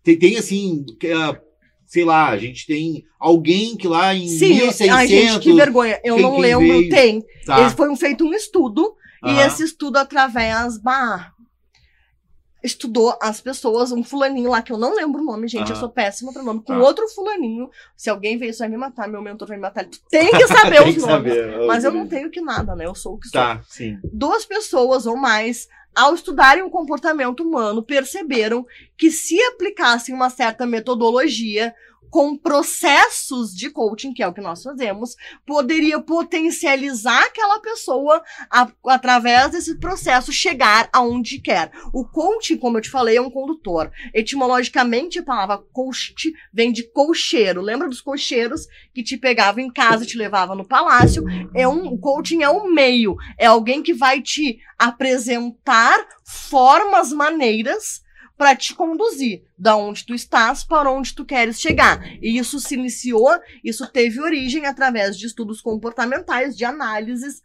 Speaker 3: Tem, tem assim, que, ah, sei lá, a gente tem alguém que lá em
Speaker 4: Sim,
Speaker 3: 1600...
Speaker 4: ai gente, que vergonha. Eu
Speaker 3: quem-
Speaker 4: não
Speaker 3: quem
Speaker 4: lembro.
Speaker 3: veio?
Speaker 4: Tem.
Speaker 3: tá,
Speaker 4: Ele foi um, feito um estudo e
Speaker 3: aham.
Speaker 4: esse estudo através bah, estudou as pessoas, um fulaninho lá que eu não lembro o nome, gente, eu
Speaker 3: Aham.
Speaker 4: sou péssima pra nome, com
Speaker 3: Tá.
Speaker 4: outro fulaninho. Se alguém ver isso vai me matar, meu mentor vai me matar. Tu tem que saber
Speaker 3: Tem
Speaker 4: os
Speaker 3: que
Speaker 4: nomes.
Speaker 3: saber.
Speaker 4: Mas eu não tenho que nada, né? Eu sou o que sou.
Speaker 3: Tá, sim.
Speaker 4: duas pessoas ou mais, ao estudarem o comportamento humano, perceberam que se aplicassem uma certa metodologia com processos de coaching, que é o que nós fazemos, poderia potencializar aquela pessoa a- através desse processo chegar aonde quer. O coaching, como eu te falei, é um condutor. Etimologicamente, a palavra coach vem de cocheiro. Lembra dos cocheiros que te pegavam em casa e te levava no palácio? É um, o coaching é um meio, é alguém que vai te apresentar formas, maneiras para te conduzir da onde tu estás para onde tu queres chegar. E isso se iniciou, isso teve origem através de estudos comportamentais, de análises,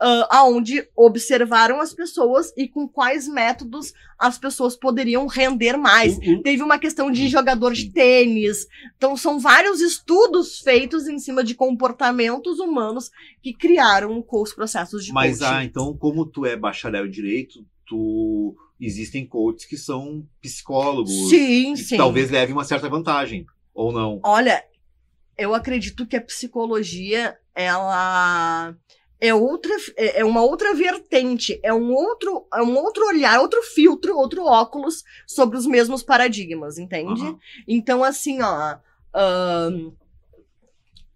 Speaker 4: uh, aonde observaram as pessoas e com quais métodos as pessoas poderiam render mais.
Speaker 3: Uhum.
Speaker 4: Teve uma questão de jogador de tênis. Então, são vários estudos feitos em cima de comportamentos humanos que criaram os processos de
Speaker 3: Mas,
Speaker 4: coaching.
Speaker 3: ah, então, como tu é bacharel em direito, tu existem coaches que são psicólogos.
Speaker 4: sim, sim.
Speaker 3: talvez levem uma certa vantagem. Ou não.
Speaker 4: Olha, eu acredito que a psicologia, ela é outra, é é uma outra vertente, é um outro, é um outro olhar, outro filtro, outro óculos sobre os mesmos paradigmas, entende? Então, assim, ó, ahn,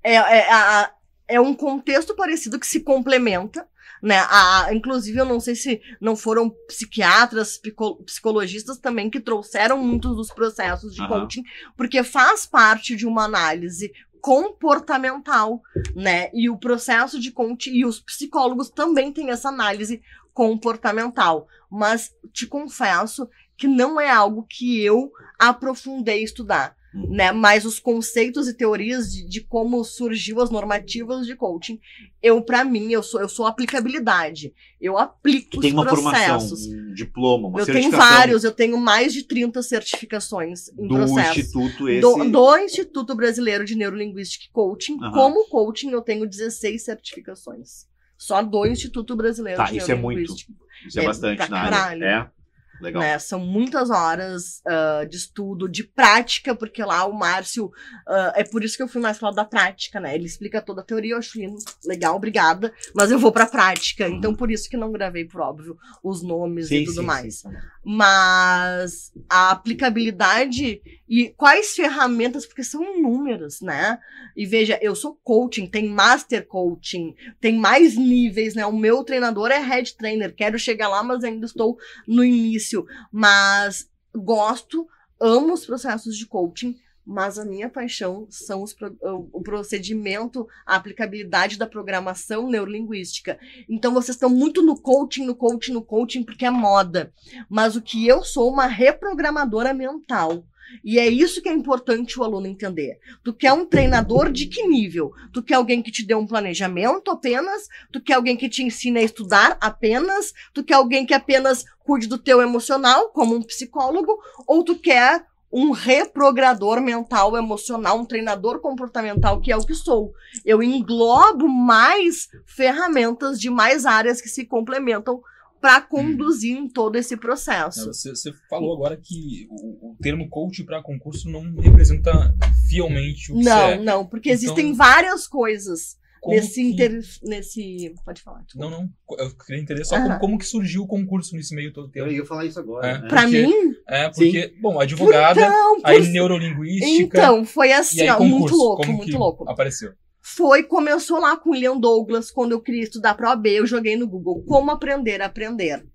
Speaker 4: é, é, é um contexto parecido que se complementa, né? A, inclusive, eu não sei se não foram psiquiatras, psicologistas também que trouxeram muitos dos processos de
Speaker 3: Aham.
Speaker 4: coaching, porque faz parte de uma análise comportamental, né? E o processo de coaching e os psicólogos também têm essa análise comportamental, mas te confesso que não é algo que eu aprofundei estudar,
Speaker 3: Uhum.
Speaker 4: Né? Mas os conceitos e teorias de, de como surgiu as normativas de coaching, eu para mim eu sou eu sou aplicabilidade. Eu aplico
Speaker 3: Tu
Speaker 4: os
Speaker 3: tem uma
Speaker 4: processos.
Speaker 3: formação, um diploma, uma
Speaker 4: eu tenho vários, eu tenho mais de 30 certificações em
Speaker 3: do
Speaker 4: processo.
Speaker 3: instituto esse.
Speaker 4: Do, do Instituto Brasileiro de Neurolinguística e Coaching,
Speaker 3: Aham.
Speaker 4: como coaching, eu tenho 16 certificações. Só do Instituto Brasileiro
Speaker 3: Tá,
Speaker 4: de
Speaker 3: isso é muito.
Speaker 4: Neurolinguística.
Speaker 3: Isso é,
Speaker 4: É,
Speaker 3: bastante na área. É. Legal.
Speaker 4: Né? São muitas horas ah, de estudo, de prática, porque lá o Márcio. ah, é por isso que eu fui mais lado da prática, né? Ele explica toda a teoria, eu acho lindo, legal, obrigada. Mas eu vou pra prática.
Speaker 3: Uhum.
Speaker 4: Então, por isso que não gravei, por óbvio, os nomes
Speaker 3: Sim,
Speaker 4: e tudo
Speaker 3: sim,
Speaker 4: mais.
Speaker 3: sim.
Speaker 4: mas a aplicabilidade e quais ferramentas, porque são inúmeras, né? E veja, eu sou coaching, tem master coaching, tem mais níveis, né? O meu treinador é head trainer, quero chegar lá, mas ainda estou no início, mas gosto, amo os processos de coaching. Mas a minha paixão são os o procedimento, a aplicabilidade da programação neurolinguística. Então vocês estão muito no coaching, no coaching, no coaching, porque é moda. Mas o que eu sou uma reprogramadora mental. E é isso que é importante o aluno entender. Tu quer um treinador de que nível? Tu quer alguém que te dê um planejamento apenas? Tu quer alguém que te ensine a estudar apenas? Tu quer alguém que apenas cuide do teu emocional, como um psicólogo? Ou tu quer um reprogrador mental, emocional, um treinador comportamental, que é o que sou? Eu englobo mais ferramentas de mais áreas que se complementam para conduzir em todo esse processo.
Speaker 2: Você, você falou agora que o, o termo coach para concurso não representa fielmente o que
Speaker 4: Não,
Speaker 2: você é.
Speaker 4: não, porque
Speaker 2: Então,
Speaker 4: existem várias coisas
Speaker 2: Como
Speaker 4: nesse
Speaker 2: que-
Speaker 4: inter... nesse pode falar. desculpa.
Speaker 2: Não, não. Eu queria entender só
Speaker 4: Aham.
Speaker 2: como, como que surgiu o concurso nesse meio todo
Speaker 3: Eu
Speaker 2: tempo.
Speaker 3: ia falar isso agora.
Speaker 2: É.
Speaker 3: né?
Speaker 4: Pra
Speaker 2: porque-
Speaker 4: mim,
Speaker 2: É, porque, bom, advogada,
Speaker 4: então, por-
Speaker 2: aí neurolinguística.
Speaker 4: então foi assim,
Speaker 2: aí
Speaker 4: ó,
Speaker 2: concurso.
Speaker 4: muito louco,
Speaker 2: como
Speaker 4: muito
Speaker 2: que
Speaker 4: louco.
Speaker 2: Apareceu.
Speaker 4: Foi, começou lá com Leon Douglas, quando eu queria estudar para OAB, eu joguei no Google como aprender a aprender.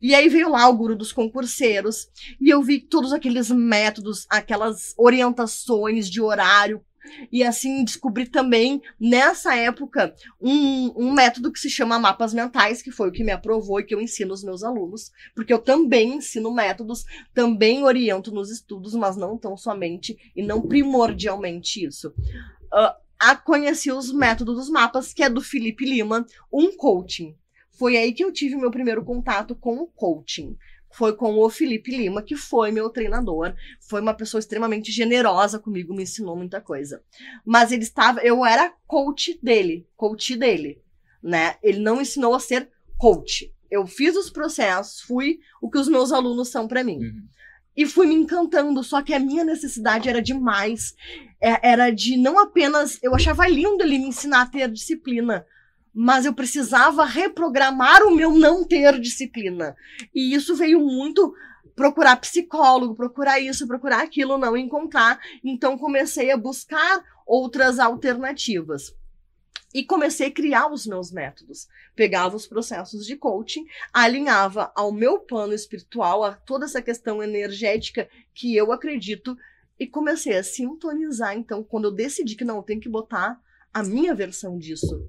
Speaker 4: E aí veio lá o guru dos concurseiros, e eu vi todos aqueles métodos, aquelas orientações de horário, e assim descobri também, nessa época, um, um método que se chama mapas mentais, que foi o que me aprovou e que eu ensino aos meus alunos, porque eu também ensino métodos, também oriento nos estudos, mas não tão somente e não primordialmente isso. Ah, a conheci os métodos dos mapas, que é do Felipe Lima, um coaching. Foi aí que eu tive meu primeiro contato com o coaching. Foi com o Felipe Lima, que foi meu treinador. Foi uma pessoa extremamente generosa comigo, me ensinou muita coisa. Mas ele estava, eu era coach dele, coach dele, né? Ele não ensinou a ser coach. Eu fiz os processos, fui o que os meus alunos são para mim
Speaker 2: Uhum.
Speaker 4: E fui me encantando, só que a minha necessidade era demais. É- Era de não apenas. Eu achava lindo ele me ensinar a ter disciplina, mas eu precisava reprogramar o meu não ter disciplina. E isso veio muito procurar psicólogo, procurar isso, procurar aquilo, não encontrar. Então comecei a buscar outras alternativas. E comecei a criar os meus métodos. Pegava os processos de coaching, alinhava ao meu plano espiritual, a toda essa questão energética que eu acredito, e comecei a sintonizar. Então, quando eu decidi que não, eu tenho que botar a minha versão disso.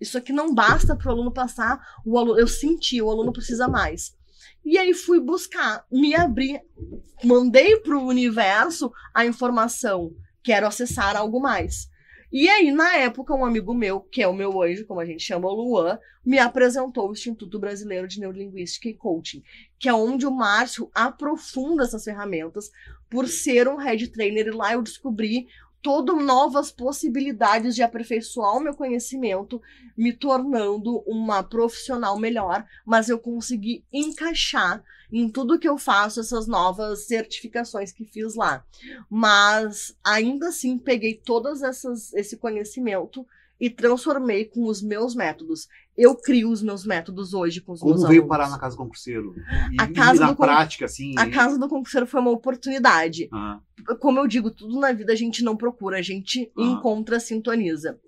Speaker 4: Isso aqui não basta para o aluno passar, o aluno, eu senti, o aluno precisa mais. E aí fui buscar, me abri, mandei pro universo a informação, quero acessar algo mais. E aí, na época, um amigo meu, que é o meu anjo, como a gente chama, o Luan, me apresentou o Instituto Brasileiro de Neurolinguística e Coaching, que é onde o Márcio aprofunda essas ferramentas por ser um head trainer. E lá eu descobri todo novas possibilidades de aperfeiçoar o meu conhecimento, me tornando uma profissional melhor, mas eu consegui encaixar em tudo que eu faço essas novas certificações que fiz lá. Mas ainda assim peguei todas essas esse conhecimento e transformei com os meus métodos. Eu crio os meus métodos hoje com os
Speaker 3: Como
Speaker 4: meus
Speaker 3: veio
Speaker 4: alunos.
Speaker 3: parar na casa do concurseiro? E,
Speaker 4: A casa
Speaker 3: e na
Speaker 4: do
Speaker 3: prática, assim.
Speaker 4: A casa do concurseiro foi uma oportunidade.
Speaker 3: Ah,
Speaker 4: como eu digo, tudo na vida a gente não procura, a gente
Speaker 3: Ah.
Speaker 4: encontra, sintoniza.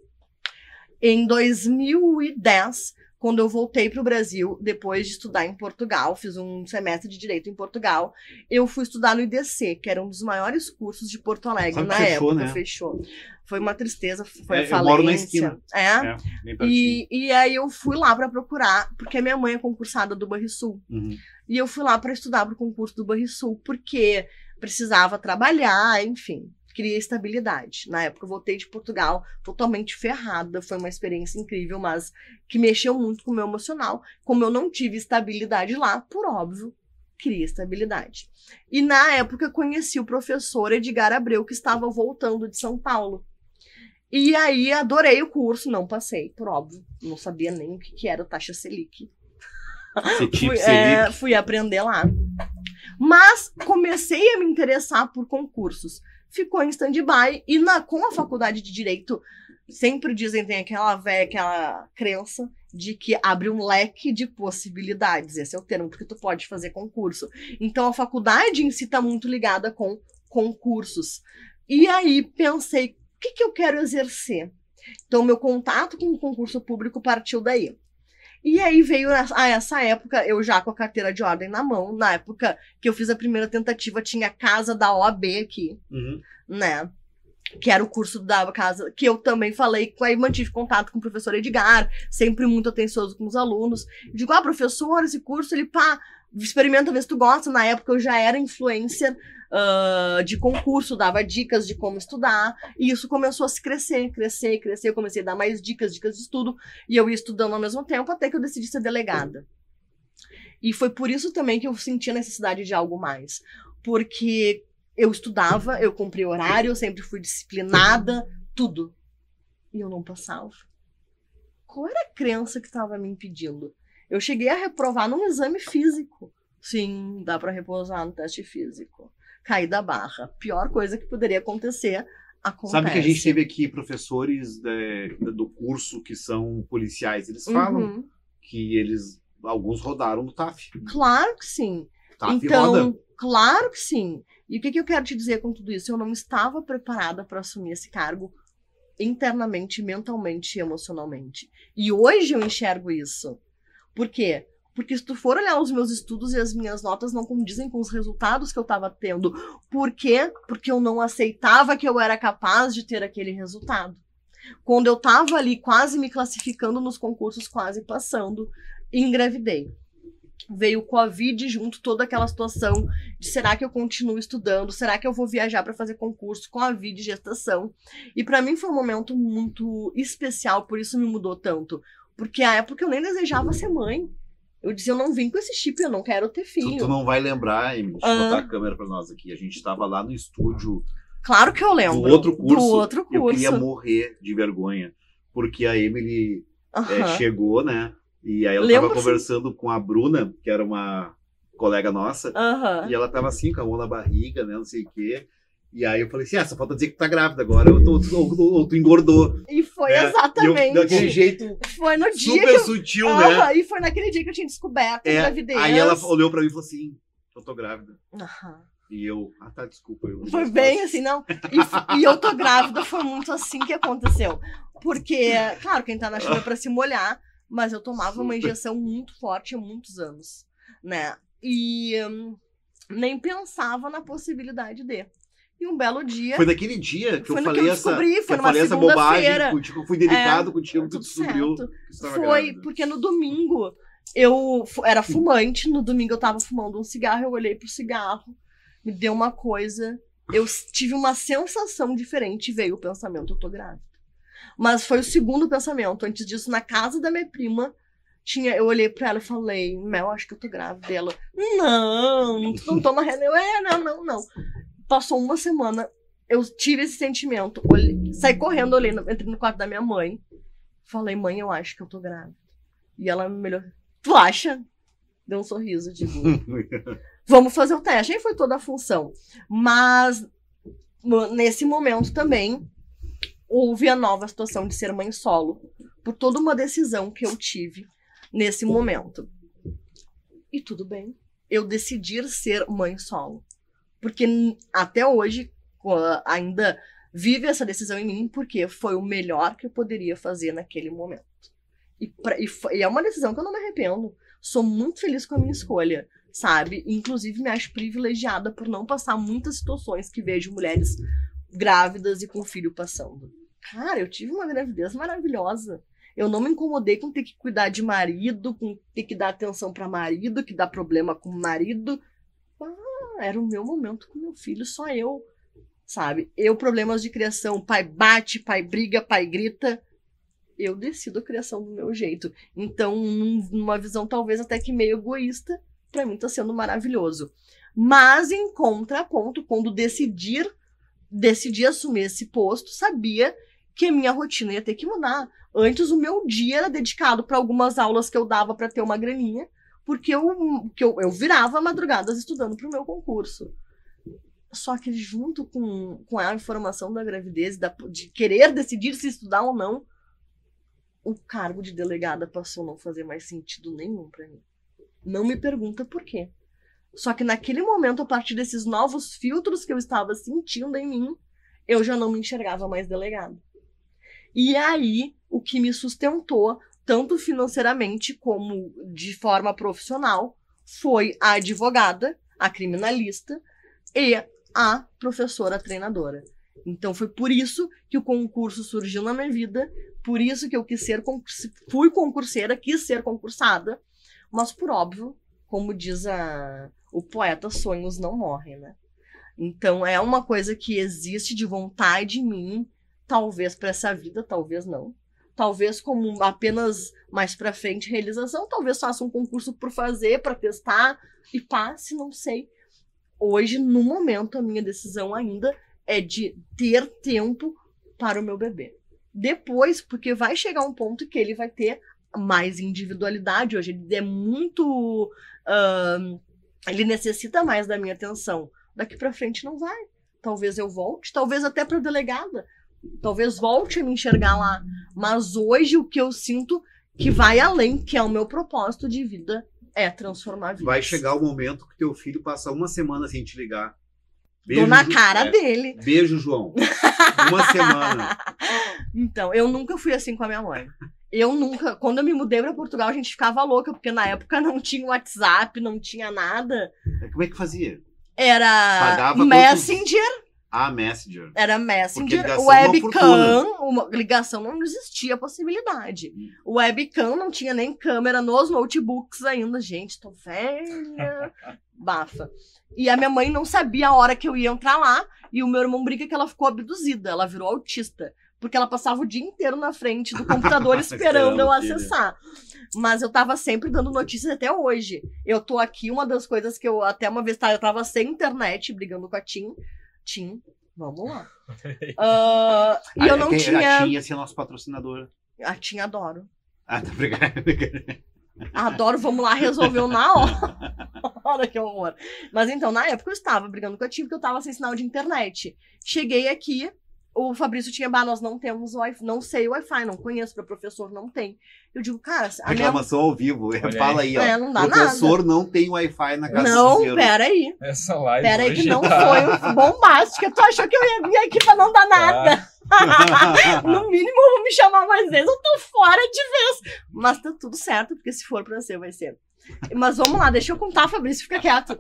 Speaker 4: Em 2010, quando eu voltei para o Brasil, depois de estudar em Portugal, fiz um semestre de direito em Portugal, eu fui estudar no IDC, que era um dos maiores cursos de Porto Alegre
Speaker 3: Sabe
Speaker 4: na
Speaker 3: fechou,
Speaker 4: época.
Speaker 3: né?
Speaker 4: Fechou. Foi uma tristeza, foi
Speaker 3: É,
Speaker 4: a
Speaker 3: eu
Speaker 4: falência.
Speaker 3: moro na esquina.
Speaker 4: É.
Speaker 3: é.
Speaker 4: E, e aí eu fui lá para procurar, porque a minha mãe é concursada do Banrisul.
Speaker 3: Uhum.
Speaker 4: E eu fui lá para estudar para o concurso do Banrisul, porque precisava trabalhar, enfim, queria estabilidade. Na época eu voltei de Portugal totalmente ferrada, foi uma experiência incrível, mas que mexeu muito com o meu emocional. Como eu não tive estabilidade lá, por óbvio, queria estabilidade. E na época eu conheci o professor Edgar Abreu, que estava voltando de São Paulo. E aí adorei o curso, não passei, por óbvio. Não sabia nem o que que era o taxa Selic
Speaker 3: Cetip,
Speaker 4: fui,
Speaker 3: Selic.
Speaker 4: é, fui aprender lá. Mas comecei a me interessar por concursos. Ficou em stand-by e na, com a faculdade de Direito, sempre dizem, tem aquela velha, aquela crença de que abre um leque de possibilidades. Esse é o termo, porque tu pode fazer concurso. Então a faculdade em si está muito ligada com concursos. E aí pensei, o que, que eu quero exercer? Então meu contato com o concurso público partiu daí. E aí veio a a essa época, eu já com a carteira de ordem na mão, na época que eu fiz a primeira tentativa, tinha a casa da OAB aqui,
Speaker 3: Uhum.
Speaker 4: né? Que era o curso da casa, que eu também falei, aí mantive contato com o professor Edgar, sempre muito atencioso com os alunos. Digo, ah, professor, esse curso, ele, pá, experimenta ver se tu gosta. Na época eu já era influencer ah, de concurso, dava dicas de como estudar, e isso começou a se crescer, crescer, crescer. Eu comecei a dar mais dicas, dicas de estudo, e eu ia estudando ao mesmo tempo, até que eu decidi ser delegada. E foi por isso também que eu senti a necessidade de algo mais. Porque eu estudava, eu cumpri horário, eu sempre fui disciplinada, tudo. E eu não passava. Qual era a crença que estava me impedindo? Eu cheguei a reprovar num exame físico. Sim, dá para repousar no teste físico. Caí da barra. Pior coisa que poderia acontecer, acontece.
Speaker 3: Sabe que a gente teve aqui professores é, do curso que são policiais. Eles falam
Speaker 4: Uhum.
Speaker 3: que eles, alguns rodaram no TAF.
Speaker 4: Claro que sim.
Speaker 3: TAF
Speaker 4: então,
Speaker 3: roda.
Speaker 4: claro que sim. E o que, que eu quero te dizer com tudo isso? Eu não estava preparada para assumir esse cargo internamente, mentalmente e emocionalmente. E hoje eu enxergo isso. Por quê? Porque se tu for olhar os meus estudos e as minhas notas não condizem com os resultados que eu estava tendo. Por quê? Porque eu não aceitava que eu era capaz de ter aquele resultado. Quando eu estava ali quase me classificando nos concursos, quase passando, engravidei. Veio o Covid junto, toda aquela situação de será que eu continuo estudando? Será que eu vou viajar para fazer concurso e gestação? E para mim foi um momento muito especial, por isso me mudou tanto. Porque a época eu nem desejava ser mãe. Eu dizia, eu não vim com esse chip, eu não quero ter
Speaker 3: Tu,
Speaker 4: filho.
Speaker 3: tu não vai lembrar, Emily, deixa eu botar a câmera pra nós aqui. A gente estava lá no estúdio
Speaker 4: Claro que eu lembro.
Speaker 3: do outro curso.
Speaker 4: Do outro
Speaker 3: Eu
Speaker 4: curso.
Speaker 3: queria morrer de vergonha. Porque a Emily é,
Speaker 4: Aham.
Speaker 3: chegou, né? E aí ela
Speaker 4: Lembro,
Speaker 3: tava
Speaker 4: sim.
Speaker 3: conversando com a Bruna, que era uma colega nossa.
Speaker 4: Aham.
Speaker 3: E ela tava assim, com a mão na barriga, né? Não sei o quê. E aí eu falei assim: ah, só falta dizer que tu tá grávida agora, ou tu, ou, ou- tu engordou.
Speaker 4: E foi
Speaker 3: É,
Speaker 4: exatamente.
Speaker 3: Eu, daquele jeito
Speaker 4: Foi no dia
Speaker 3: super
Speaker 4: eu.
Speaker 3: sutil, né?
Speaker 4: E foi naquele dia que eu tinha descoberto a
Speaker 3: É,
Speaker 4: gravidez.
Speaker 3: aí ela olhou pra mim e falou assim: eu tô grávida.
Speaker 4: Aham.
Speaker 3: E eu, ah tá, desculpa. Eu
Speaker 4: Foi bem assim, não. E, e eu tô grávida, foi muito assim que aconteceu. Porque, claro, quem tá na chuva é pra se molhar, mas eu tomava uma
Speaker 3: Super.
Speaker 4: injeção muito forte há muitos anos, né? E hum, nem pensava na possibilidade de. E um belo dia.
Speaker 3: Foi naquele dia que
Speaker 4: Foi
Speaker 3: eu falei
Speaker 4: que eu
Speaker 3: essa,
Speaker 4: descobri,
Speaker 3: que
Speaker 4: foi
Speaker 3: eu falei essa bobagem contigo, eu fui delicado
Speaker 4: É,
Speaker 3: contigo, tu descobriu
Speaker 4: Foi,
Speaker 3: grávida.
Speaker 4: porque no domingo Eu era fumante, no domingo eu tava fumando um cigarro, eu olhei pro cigarro, me deu uma coisa, eu tive uma sensação diferente e veio o pensamento, eu tô grávida. Mas foi o segundo pensamento. Antes disso, na casa da minha prima, tinha, eu olhei pra ela e falei, Mel, acho que eu tô grávida. E ela, não, tu não toma remédio. Eu, é, não, não, não. Passou uma semana, eu tive esse sentimento. Olhei, saí correndo, olhei, entrei no quarto da minha mãe. Falei, mãe, eu acho que eu tô grávida. E ela me olhou, tu acha? Deu um sorriso, digo, vamos fazer o teste. Aí foi toda a função. Mas nesse momento também houve a nova situação de ser mãe solo, por toda uma decisão que eu tive nesse momento. E tudo bem. Eu decidir ser mãe solo. Porque até hoje ainda vive essa decisão em mim, porque foi o melhor que eu poderia fazer naquele momento. E, pra- e e é uma decisão que eu não me arrependo. Sou muito feliz com a minha escolha, sabe? Inclusive me acho privilegiada por não passar muitas situações que vejo mulheres grávidas e com filho passando. Cara, eu tive uma gravidez maravilhosa. Eu não me incomodei com ter que cuidar de marido, com ter que dar atenção para marido, que dá problema com marido. Ah, era o meu momento com meu filho, só eu. Sabe? Eu, problemas de criação, pai bate, pai briga, pai grita. Eu decido a criação do meu jeito. Então, num- numa visão talvez até que meio egoísta, pra mim tá sendo maravilhoso. Mas, em contraponto, quando decidir, decidi assumir esse posto, sabia que a minha rotina ia ter que mudar. Antes, o meu dia era dedicado para algumas aulas que eu dava para ter uma graninha, porque eu, que eu, eu virava madrugadas estudando para o meu concurso. Só que junto com, com a informação da gravidez, da, de querer decidir se estudar ou não, o cargo de delegada passou a não fazer mais sentido nenhum para mim. Não me pergunta por quê. Só que naquele momento, a partir desses novos filtros que eu estava sentindo em mim, eu já não me enxergava mais delegada. E aí, o que me sustentou, tanto financeiramente como de forma profissional, foi a advogada, a criminalista e a professora treinadora. Então foi por isso que o concurso surgiu na minha vida, por isso que eu quis ser fui concurseira, quis ser concursada, mas por óbvio, como diz a... o poeta, sonhos não morrem, né? Então é uma coisa que existe de vontade em mim, talvez para essa vida, talvez não. Talvez como apenas mais para frente realização, talvez faça um concurso por fazer, para testar e passe, não sei. Hoje, no momento, a minha decisão ainda é de ter tempo para o meu bebê. Depois, porque vai chegar um ponto que ele vai ter mais individualidade. Hoje ele é muito. ahn, ele necessita mais da minha atenção. Daqui para frente não vai. Talvez eu volte, talvez até para delegada. Talvez volte a me enxergar lá. Mas hoje o que eu sinto que vai além, que é o meu propósito de vida, é transformar vidas.
Speaker 3: Vai chegar o momento que teu filho passa uma semana sem te ligar.
Speaker 4: Tô na
Speaker 3: Ju-
Speaker 4: cara
Speaker 3: é.
Speaker 4: dele.
Speaker 3: Beijo, João. Uma semana.
Speaker 4: Então, eu nunca fui assim com a minha mãe. Eu nunca, quando eu me mudei pra Portugal, a gente ficava louca, porque na época não tinha WhatsApp, não tinha nada.
Speaker 3: Como é que fazia?
Speaker 4: Era
Speaker 3: Pagava
Speaker 4: Messenger,
Speaker 3: Ah, Messenger.
Speaker 4: era Messenger,
Speaker 3: é uma
Speaker 4: webcam, uma ligação não existia a possibilidade. Webcam não tinha nem câmera nos notebooks ainda, gente, tô velha, bafa. E a minha mãe não sabia a hora que eu ia entrar lá, e o meu irmão briga que ela ficou abduzida, ela virou autista. Porque ela passava o dia inteiro na frente do computador esperando eu
Speaker 3: o
Speaker 4: acessar. Mas eu tava sempre dando notícias até hoje. Eu tô aqui, uma das coisas que eu até uma vez tá, eu tava sem internet, brigando com a Tim. Tim, vamos lá. Ah, e eu
Speaker 3: Ah,
Speaker 4: não tinha.
Speaker 3: A Tim ia ser nosso patrocinador.
Speaker 4: A Tim adoro.
Speaker 3: Ah, tá obrigado.
Speaker 4: Adoro, vamos lá, resolveu na hora. Olha que horror. Mas então, na época eu estava brigando com a Tim porque eu tava sem sinal de internet. Cheguei aqui, o Fabrício tinha, bah, nós não temos Wi-Fi, não sei o Wi-Fi, não conheço, para professor não tem. Eu digo, cara, a minha...
Speaker 3: Reclamação ao vivo.
Speaker 2: Olha
Speaker 3: Fala aí, ó.
Speaker 4: É, não dá
Speaker 3: o professor não tem Wi-Fi na casa do
Speaker 4: Não, peraí.
Speaker 2: Essa live
Speaker 4: Peraí
Speaker 2: hoje
Speaker 4: que não
Speaker 2: tá-
Speaker 4: foi bombástica. Tu achou que eu ia vir aqui pra não dar nada? No mínimo, eu vou me chamar mais vezes. Eu tô fora de vez. Mas tá tudo certo, porque se for pra ser, vai ser. Mas vamos lá, deixa eu contar, Fabrício, fica quieto.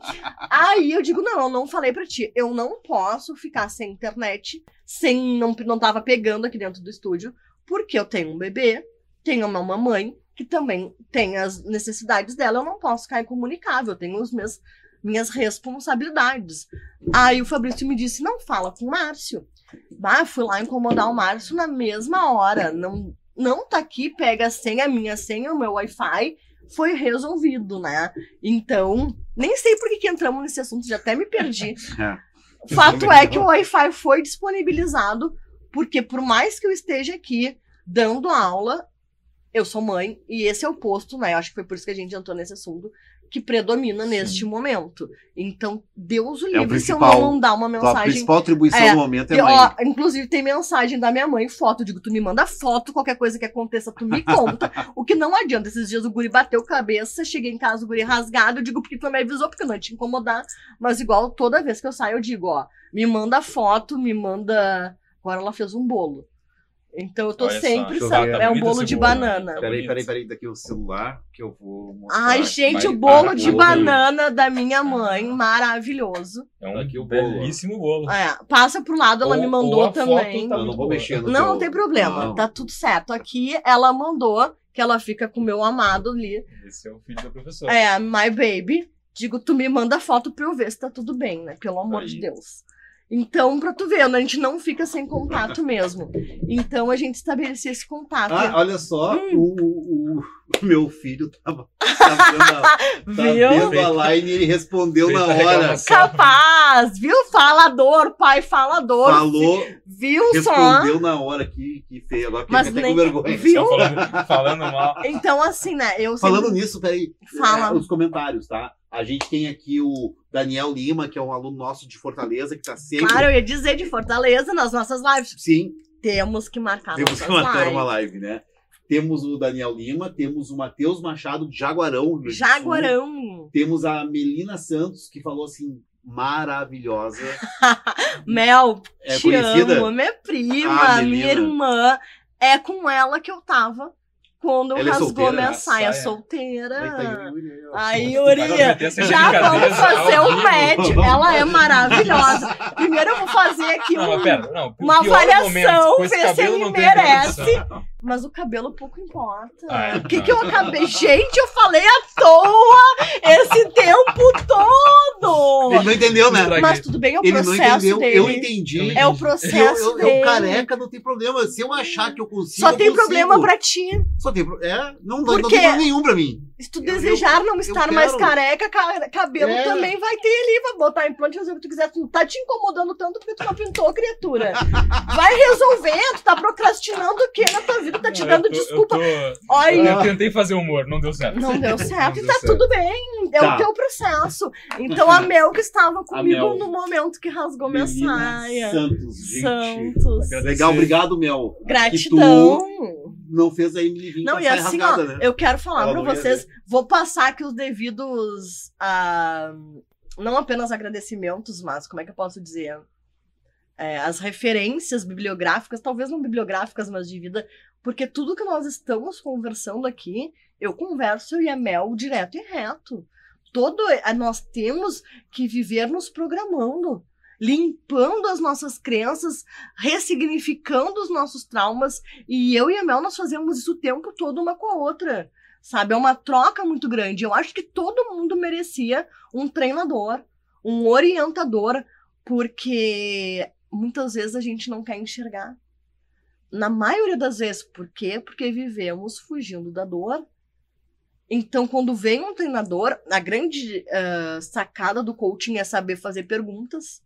Speaker 4: Aí eu digo: não, eu não falei pra ti. Eu não posso ficar sem internet, sem. Não, não tava pegando aqui dentro do estúdio, porque eu tenho um bebê, tenho uma mamãe, que também tem as necessidades dela, eu não posso ficar incomunicável, eu tenho os meus, minhas responsabilidades. Aí o Fabrício me disse: não fala com o Márcio. Bah, fui lá incomodar o Márcio na mesma hora. Não, não tá aqui, pega a senha, a minha senha, o meu Wi-Fi. Foi resolvido, né? Então, nem sei por que, que entramos nesse assunto, já até me perdi.
Speaker 3: É.
Speaker 4: Fato é que o Wi-Fi foi disponibilizado, porque por mais que eu esteja aqui dando aula, eu sou mãe, e esse é o posto, né? Eu acho que foi por isso que a gente entrou nesse assunto, que predomina neste momento. Então, Deus o
Speaker 3: É o
Speaker 4: livre se eu não mandar uma
Speaker 3: A
Speaker 4: mensagem.
Speaker 3: principal atribuição
Speaker 4: É,
Speaker 3: do momento é
Speaker 4: Eu,
Speaker 3: mãe.
Speaker 4: ó, inclusive, tem mensagem da minha mãe, foto. Eu digo, tu me manda foto, qualquer coisa que aconteça, tu me conta. o que não adianta. Esses dias o guri bateu cabeça, cheguei em casa, o guri rasgado. Eu digo, porque tu me avisou, porque eu não ia te incomodar. Mas igual, toda vez que eu saio, eu digo, ó, me manda foto, me manda. Agora ela fez um bolo. Então eu tô
Speaker 2: Olha
Speaker 4: sempre, sabe?
Speaker 3: ver.
Speaker 4: É um bolo de
Speaker 2: bolo, né?
Speaker 4: banana.
Speaker 2: Tá
Speaker 3: Peraí, peraí, peraí, daqui o celular que eu vou mostrar.
Speaker 4: Ai, gente, o bolo de
Speaker 2: bolo.
Speaker 4: banana da minha mãe, maravilhoso.
Speaker 2: É um
Speaker 3: Aqui o bolo,
Speaker 2: belíssimo bolo.
Speaker 4: É, passa pro lado, ela
Speaker 2: Ou-
Speaker 4: me
Speaker 2: ou
Speaker 4: mandou também.
Speaker 2: tá
Speaker 3: Eu não vou mexer no
Speaker 4: Não, não tem problema,
Speaker 3: Não.
Speaker 4: tá tudo certo. Aqui ela mandou que ela fica com o meu amado ali.
Speaker 2: Esse é o filho da professora.
Speaker 4: É, my baby. Digo, tu me manda foto pra eu ver se tá tudo bem, né? Pelo amor
Speaker 3: Aí.
Speaker 4: de Deus. Então, pra tu ver, a gente não fica sem contato mesmo. Então a gente estabelecia esse contato.
Speaker 3: Ah, olha só,
Speaker 4: Hum.
Speaker 3: o, o- o meu filho tava, tava vendo, a,
Speaker 4: Viu?
Speaker 3: vendo a line e ele respondeu na
Speaker 2: Feita
Speaker 3: hora.
Speaker 4: Capaz, viu? Falador, pai falador.
Speaker 3: Falou,
Speaker 4: Viu só?
Speaker 3: respondeu na hora que, que feio. Agora
Speaker 4: Mas
Speaker 3: fiquei até
Speaker 4: nem-
Speaker 3: com vergonha.
Speaker 4: viu?
Speaker 2: Falando, falando mal.
Speaker 4: Então, assim, né? Eu sempre-
Speaker 3: Falando nisso, peraí.
Speaker 4: Fala.
Speaker 3: é, os comentários, tá? A gente tem aqui o Daniel Lima, que é um aluno nosso de Fortaleza, que tá sempre.
Speaker 4: Claro, eu ia dizer de Fortaleza nas nossas lives.
Speaker 3: Sim,
Speaker 4: Temos que marcar
Speaker 3: temos que marcar
Speaker 4: lives.
Speaker 3: uma live, né? Temos o Daniel Lima, temos o Matheus Machado de Jaguarão.
Speaker 4: Jaguarão.
Speaker 3: Temos a Melina Santos, que falou assim, maravilhosa.
Speaker 4: Mel,
Speaker 3: É
Speaker 4: te
Speaker 3: conhecida?
Speaker 4: amo, minha prima,
Speaker 3: Ah,
Speaker 4: minha irmã. É com ela que eu tava quando
Speaker 3: Ela é
Speaker 4: rasgou
Speaker 3: solteira,
Speaker 4: minha
Speaker 2: né?
Speaker 4: saia
Speaker 2: Saia.
Speaker 4: solteira.
Speaker 3: Aí tá Yuri,
Speaker 2: meter essa
Speaker 4: já vamos fazer
Speaker 2: ao
Speaker 4: um match. Ela é maravilhosa. Primeiro eu vou fazer aqui
Speaker 2: Não,
Speaker 4: um...
Speaker 2: pera, não.
Speaker 4: uma
Speaker 2: pior
Speaker 4: avaliação, ver se ele
Speaker 2: não
Speaker 4: merece.
Speaker 2: introdução.
Speaker 4: Mas o cabelo pouco importa.
Speaker 2: Ah, é.
Speaker 4: O que, que eu acabei? Gente, eu falei à toa esse tempo todo!
Speaker 3: Ele não entendeu, né?
Speaker 4: Mas tudo bem, é o
Speaker 3: Ele não
Speaker 4: processo
Speaker 3: entendeu,
Speaker 4: dele.
Speaker 3: eu entendi.
Speaker 4: É o
Speaker 3: Eu,
Speaker 4: processo
Speaker 3: eu,
Speaker 4: dele.
Speaker 3: eu careca não tem problema. Se eu achar que eu consigo.
Speaker 4: Só
Speaker 3: eu
Speaker 4: tem
Speaker 3: consigo.
Speaker 4: problema pra ti.
Speaker 3: Só tem pro- É, não, não,
Speaker 4: Por
Speaker 3: não tem problema nenhum pra mim.
Speaker 4: Se tu
Speaker 3: Eu-
Speaker 4: desejar
Speaker 3: eu-
Speaker 4: não
Speaker 3: eu
Speaker 4: estar mais careca, ca- cabelo
Speaker 3: É.
Speaker 4: também vai ter ali, vai botar implante, fazer o que tu quiser. Tu não tá te incomodando tanto porque tu não pintou, criatura. Vai resolver, tu tá procrastinando o quê na tua vida? Tá te dando
Speaker 2: eu tô-
Speaker 4: desculpa.
Speaker 2: Eu, tô-
Speaker 4: Olha,
Speaker 2: eu tentei fazer humor, não deu certo.
Speaker 4: não deu certo
Speaker 2: Não
Speaker 4: e
Speaker 2: deu
Speaker 4: tá
Speaker 2: certo.
Speaker 4: tudo bem. É
Speaker 3: Tá.
Speaker 4: o teu processo. Então a Mel que estava comigo no momento que rasgou minha saia.
Speaker 3: Santos, gente.
Speaker 4: Santos.
Speaker 3: Legal, obrigado, Mel.
Speaker 4: Gratidão.
Speaker 3: Que tu não fez a Emily vir
Speaker 4: Não,
Speaker 3: a
Speaker 4: e assim,
Speaker 3: rasgada,
Speaker 4: ó,
Speaker 3: né?
Speaker 4: eu quero falar
Speaker 3: ia
Speaker 4: vocês, vou passar aqui os devidos, ah, não apenas agradecimentos, mas como é que eu posso dizer? É, as referências bibliográficas, talvez não bibliográficas, mas de vida, porque tudo que nós estamos conversando aqui, eu converso eu e a Mel direto e reto. Todo, eh, nós temos que viver nos programando, limpando as nossas crenças, ressignificando os nossos traumas, e eu e a Mel, nós fazemos isso o tempo todo uma com a outra. Sabe? É uma troca muito grande. Eu acho que todo mundo merecia um treinador, um orientador, porque muitas vezes a gente não quer enxergar. Na maioria das vezes. Por quê? Porque vivemos fugindo da dor. Então, quando vem um treinador, a grande ah, sacada do coaching é saber fazer perguntas.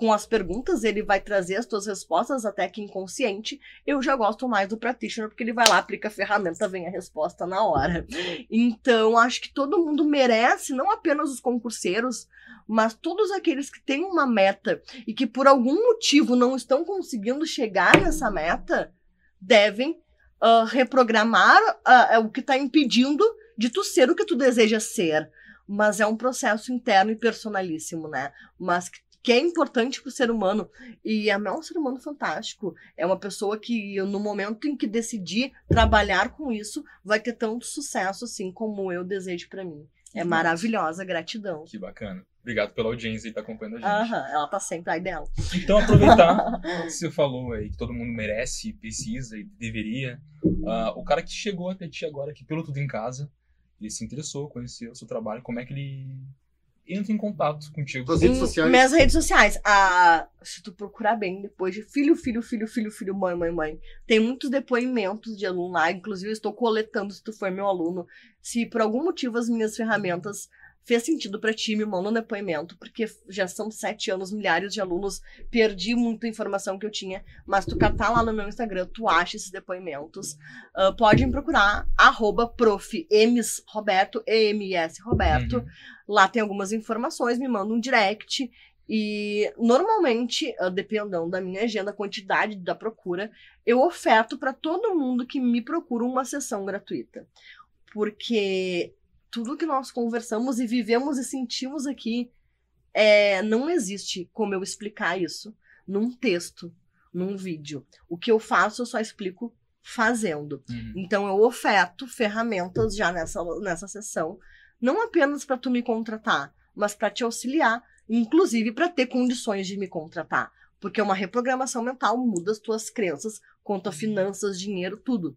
Speaker 4: Com as perguntas, ele vai trazer as tuas respostas até que inconsciente. Eu já gosto mais do practitioner, porque ele vai lá, aplica a ferramenta, vem a resposta na hora. Então, acho que todo mundo merece, não apenas os concurseiros, mas todos aqueles que têm uma meta e que por algum motivo não estão conseguindo chegar nessa meta, devem ah, reprogramar ah, o que está impedindo de tu ser o que tu deseja ser. Mas é um processo interno e personalíssimo, né? Mas que, que é importante para o ser humano. E a Mel é um ser humano fantástico. É uma pessoa que, no momento em que decidir trabalhar com isso, vai ter tanto sucesso assim como eu desejo para mim. É
Speaker 2: Que
Speaker 4: maravilhosa, gratidão.
Speaker 2: Que bacana. Obrigado pela audiência e tá acompanhando a gente.
Speaker 4: Aham, ela tá sempre aí dela.
Speaker 2: Então, aproveitar que você falou aí que todo mundo merece, precisa e deveria. ah, o cara que chegou até ti agora aqui pelo Tudo em Casa, ele se interessou, conheceu o seu trabalho, como é que ele entra em contato contigo?
Speaker 3: Suas redes sociais.
Speaker 4: Minhas redes sociais. Ah, se tu procurar bem depois de filho, filho, filho, filho, filho, mãe, mãe, mãe. Tem muitos depoimentos de aluno lá. Inclusive, eu estou coletando se tu for meu aluno. Se por algum motivo as minhas ferramentas fez sentido pra ti, me manda um depoimento, porque já são sete anos, milhares de alunos, perdi muita informação que eu tinha, mas tu catar lá no meu Instagram, tu acha esses depoimentos. Ah, pode me procurar, arroba prof. Ems Roberto, E-M-S Roberto.
Speaker 2: Uhum.
Speaker 4: Lá tem algumas informações, me manda um direct. E normalmente, ah, dependendo da minha agenda, quantidade da procura, eu oferto para todo mundo que me procura uma sessão gratuita. Porque tudo que nós conversamos e vivemos e sentimos aqui é, não existe como eu explicar isso num texto, num vídeo. O que eu faço, eu só explico fazendo.
Speaker 2: Uhum.
Speaker 4: Então eu oferto ferramentas já nessa, nessa sessão, não apenas para tu me contratar, mas para te auxiliar, inclusive para ter condições de me contratar, porque uma reprogramação mental muda as tuas crenças quanto a finanças, dinheiro, tudo.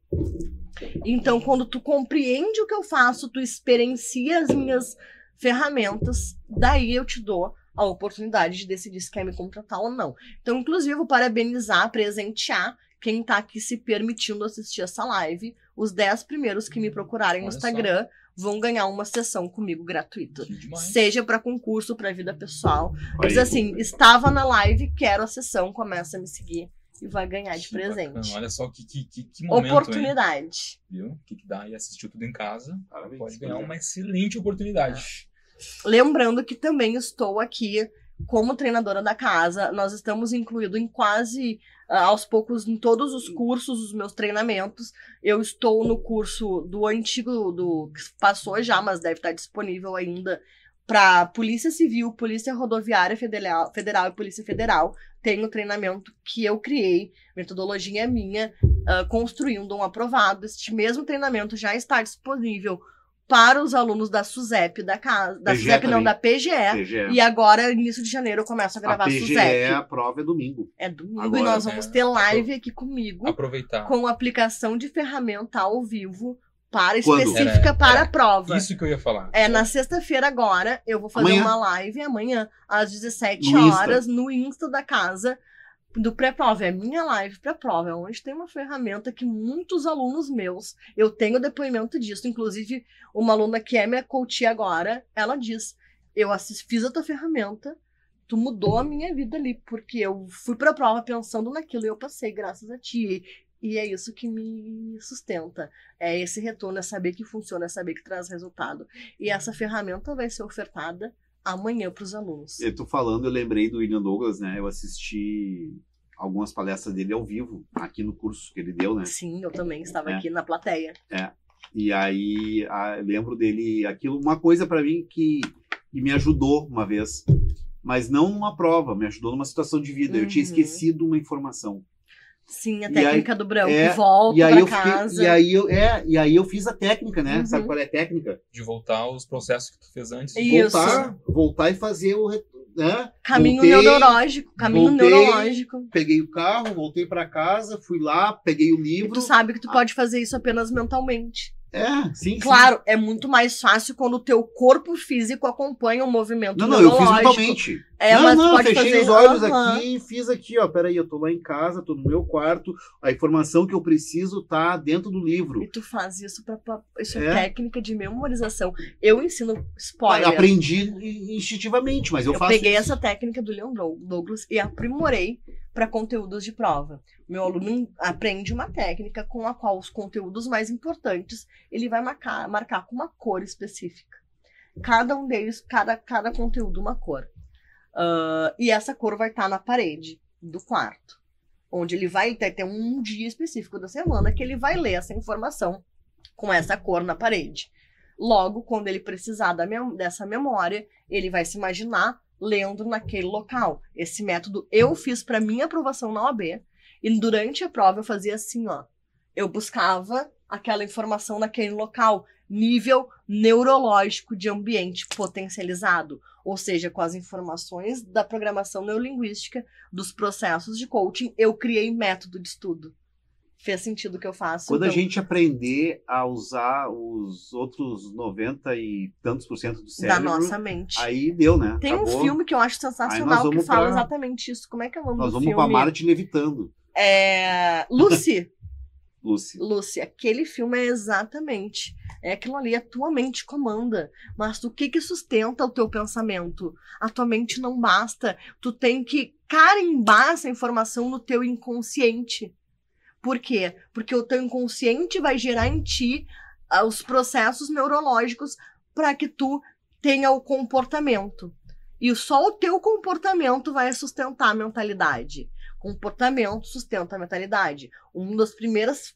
Speaker 4: Então, quando tu compreende o que eu faço, tu experiencia as minhas ferramentas, daí eu te dou a oportunidade de decidir se quer me contratar ou não. Então, inclusive, vou parabenizar, presentear quem tá aqui se permitindo assistir essa live. Os 10 primeiros que me procurarem no
Speaker 2: Olha só.
Speaker 4: Instagram vão ganhar uma sessão comigo gratuita. Seja para concurso, para vida pessoal.
Speaker 3: Aí.
Speaker 4: Diz assim: estava na live, quero a sessão, começa a me seguir e vai ganhar de
Speaker 2: Que bacana.
Speaker 4: presente.
Speaker 2: Olha só que, que, que, que momento, hein?
Speaker 4: Oportunidade.
Speaker 2: Viu? O que, que dá e assistiu tudo em casa.
Speaker 3: Parabéns.
Speaker 2: Pode ganhar uma excelente oportunidade.
Speaker 4: Lembrando que também estou aqui como treinadora da casa. Nós estamos incluídos em quase ah, aos poucos em todos os cursos, os meus treinamentos. Eu estou no curso do antigo, do que passou já, mas deve estar disponível ainda para Polícia Civil, Polícia Rodoviária Federal, Federal e Polícia Federal. Tem o treinamento que eu criei, metodologia minha, ah, construindo um aprovado. Este mesmo treinamento já está disponível para os alunos da SUSEP, da casa, da
Speaker 3: PGE
Speaker 4: SUSEP não,
Speaker 3: também.
Speaker 4: da PGE.
Speaker 3: PGE.
Speaker 4: E agora, início de janeiro, eu começo a
Speaker 3: a
Speaker 4: gravar
Speaker 3: PGE,
Speaker 4: SUSEP.
Speaker 3: a prova é domingo.
Speaker 4: É domingo
Speaker 3: Agora,
Speaker 4: e nós vamos ter live aqui comigo
Speaker 2: Aproveitar.
Speaker 4: com aplicação de ferramenta ao vivo para específica
Speaker 2: Era-
Speaker 4: para a prova.
Speaker 2: Isso que eu ia falar.
Speaker 4: É na sexta-feira agora, eu vou fazer
Speaker 3: Amanhã?
Speaker 4: uma live amanhã às 17
Speaker 3: No Insta.
Speaker 4: horas no Insta da casa do pré-prova. É minha live pré-prova, é onde tem uma ferramenta que muitos alunos meus, eu tenho depoimento disso, inclusive uma aluna que é minha coach agora, ela diz: "Eu assis- fiz a tua ferramenta, tu mudou a minha vida ali, porque eu fui pra prova pensando naquilo e eu passei graças a ti. E é isso que me sustenta. É esse retorno, é saber que funciona, é saber que traz resultado. E essa ferramenta vai ser ofertada amanhã para os alunos.
Speaker 3: Eu tô falando, eu lembrei do William Douglas, né? Eu assisti algumas palestras dele ao vivo, aqui no curso que ele deu, né?
Speaker 4: Sim, eu também estava
Speaker 3: É.
Speaker 4: aqui na plateia.
Speaker 3: E aí, a- lembro dele, aquilo, uma coisa pra mim que, que me ajudou uma vez, mas não numa prova, me ajudou numa situação de vida. Eu tinha
Speaker 4: Uhum.
Speaker 3: esquecido uma informação.
Speaker 4: Sim, a
Speaker 3: E
Speaker 4: técnica do branco.
Speaker 3: é,
Speaker 4: Volto
Speaker 3: E aí
Speaker 4: para
Speaker 3: eu fiquei,
Speaker 4: casa.
Speaker 3: e aí eu, é, e aí eu fiz a técnica, né?
Speaker 4: Uhum.
Speaker 3: Sabe qual é a técnica?
Speaker 2: De voltar aos processos que tu fez antes.
Speaker 4: Isso.
Speaker 3: Voltar, voltar e fazer o, né?
Speaker 4: Caminho
Speaker 3: Voltei,
Speaker 4: neurológico. Caminho
Speaker 3: voltei,
Speaker 4: neurológico.
Speaker 3: Peguei o carro, voltei pra casa, fui lá, peguei o
Speaker 4: E
Speaker 3: livro.
Speaker 4: tu sabe que tu pode fazer isso apenas mentalmente.
Speaker 3: É, sim, sim.
Speaker 4: Claro, é muito mais fácil quando o teu corpo físico acompanha o movimento
Speaker 3: Não, não, eu fiz
Speaker 4: neurológico.
Speaker 3: mentalmente.
Speaker 4: É,
Speaker 3: não,
Speaker 4: mas
Speaker 3: não, fechei
Speaker 4: fazer...
Speaker 3: os olhos
Speaker 4: Aham.
Speaker 3: aqui e fiz aqui, ó. Peraí, eu tô lá em casa, tô no meu quarto, a informação que eu preciso tá dentro do livro.
Speaker 4: E tu faz isso pra. pra- isso é.
Speaker 3: É.
Speaker 4: técnica de memorização. Eu ensino spoiler.
Speaker 3: Aprendi in- instintivamente, mas eu,
Speaker 4: Eu,
Speaker 3: faço
Speaker 4: peguei
Speaker 3: isso.
Speaker 4: essa técnica do Leon Dou- Douglas e aprimorei para conteúdos de prova. Meu aluno aprende uma técnica com a qual os conteúdos mais importantes ele vai marcar, marcar com uma cor específica. Cada um deles, cada, cada conteúdo, uma cor. Ah, e essa cor vai estar na parede do quarto. Onde ele vai ter, ter um dia específico da semana que ele vai ler essa informação com essa cor na parede. Logo, quando ele precisar mem- dessa memória, ele vai se imaginar lendo naquele local. Esse método eu fiz para minha aprovação na OAB. E durante a prova eu fazia assim, ó. Eu buscava aquela informação naquele local. Nível neurológico de ambiente potencializado. Ou seja, com as informações da programação neurolinguística, dos processos de coaching, eu criei método de estudo. Fez sentido o que eu faço.
Speaker 3: Quando a
Speaker 4: então,
Speaker 3: gente aprender a usar os outros 90 e tantos por cento do
Speaker 4: da
Speaker 3: cérebro,
Speaker 4: nossa mente.
Speaker 3: aí deu, né?
Speaker 4: Tem um
Speaker 3: Acabou.
Speaker 4: filme que eu acho
Speaker 3: nós
Speaker 4: sensacional que fala
Speaker 3: pra-
Speaker 4: exatamente isso. Como é que é o nome
Speaker 3: Nós
Speaker 4: do
Speaker 3: vamos
Speaker 4: filme?
Speaker 3: pra Marte levitando,
Speaker 4: É... Lucy.
Speaker 3: Lucy.
Speaker 4: Lucy, aquele filme é exatamente. É aquilo ali, a tua mente comanda. Mas o que que sustenta o teu pensamento? A tua mente não basta. Tu tem que carimbar essa informação no teu inconsciente. Por quê? Porque o teu inconsciente vai gerar em ti ah, os processos neurológicos para que tu tenha o comportamento. E só o teu comportamento vai sustentar a mentalidade. Comportamento sustenta a mentalidade. Uma das primeiras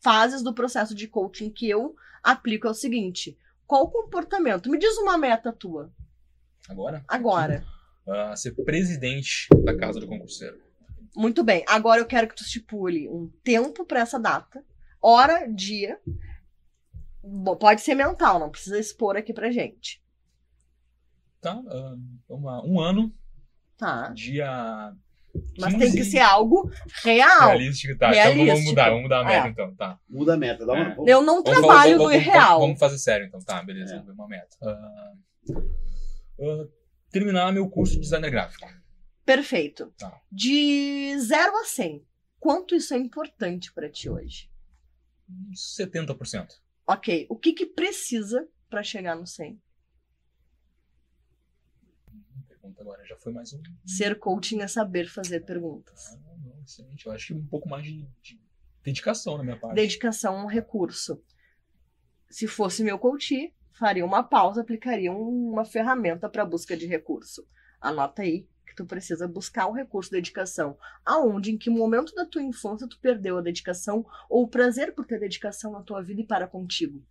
Speaker 4: fases do processo de coaching que eu aplico é o seguinte: qual o comportamento? Me diz uma meta tua,
Speaker 2: Agora?
Speaker 4: agora.
Speaker 2: Ah, ser presidente da casa do concurseiro.
Speaker 4: Muito bem, agora eu quero que tu estipule um tempo para essa data, hora, dia. Bom, Pode ser mental, não precisa expor aqui pra gente.
Speaker 2: Tá? vamos lá. Um ano,
Speaker 4: Tá?
Speaker 2: dia.
Speaker 4: Mas
Speaker 2: 15,
Speaker 4: tem que ser algo real.
Speaker 2: Realístico, tá. Então vamos
Speaker 4: Realístico.
Speaker 2: mudar, vamos mudar a meta
Speaker 4: É.
Speaker 2: então, tá.
Speaker 3: Muda a meta, dá uma.
Speaker 2: É.
Speaker 4: Eu não
Speaker 2: Vamos-
Speaker 4: trabalho
Speaker 2: vamos-
Speaker 4: no
Speaker 2: vamos-
Speaker 4: irreal.
Speaker 2: Vamos fazer sério então, tá, beleza,
Speaker 3: É.
Speaker 2: uma meta. Ah, ah, terminar meu curso de designer gráfico.
Speaker 4: Perfeito.
Speaker 2: Tá.
Speaker 4: De 0 a 100, quanto isso é importante pra ti hoje?
Speaker 2: Uns 70%.
Speaker 4: Ok, o que que precisa pra chegar no 100?
Speaker 2: Pergunta agora, já foi mais um.
Speaker 4: Ser coaching é saber fazer perguntas.
Speaker 2: Ah, não, excelente. Eu acho que um pouco mais de, de dedicação na minha parte.
Speaker 4: Dedicação a um recurso. Se fosse meu coach, faria uma pausa, aplicaria um- uma ferramenta para busca de recurso. Anota aí que tu precisa buscar o recurso dedicação. Aonde, em que momento da tua infância tu perdeu a dedicação ou o prazer por ter dedicação na tua vida e para contigo.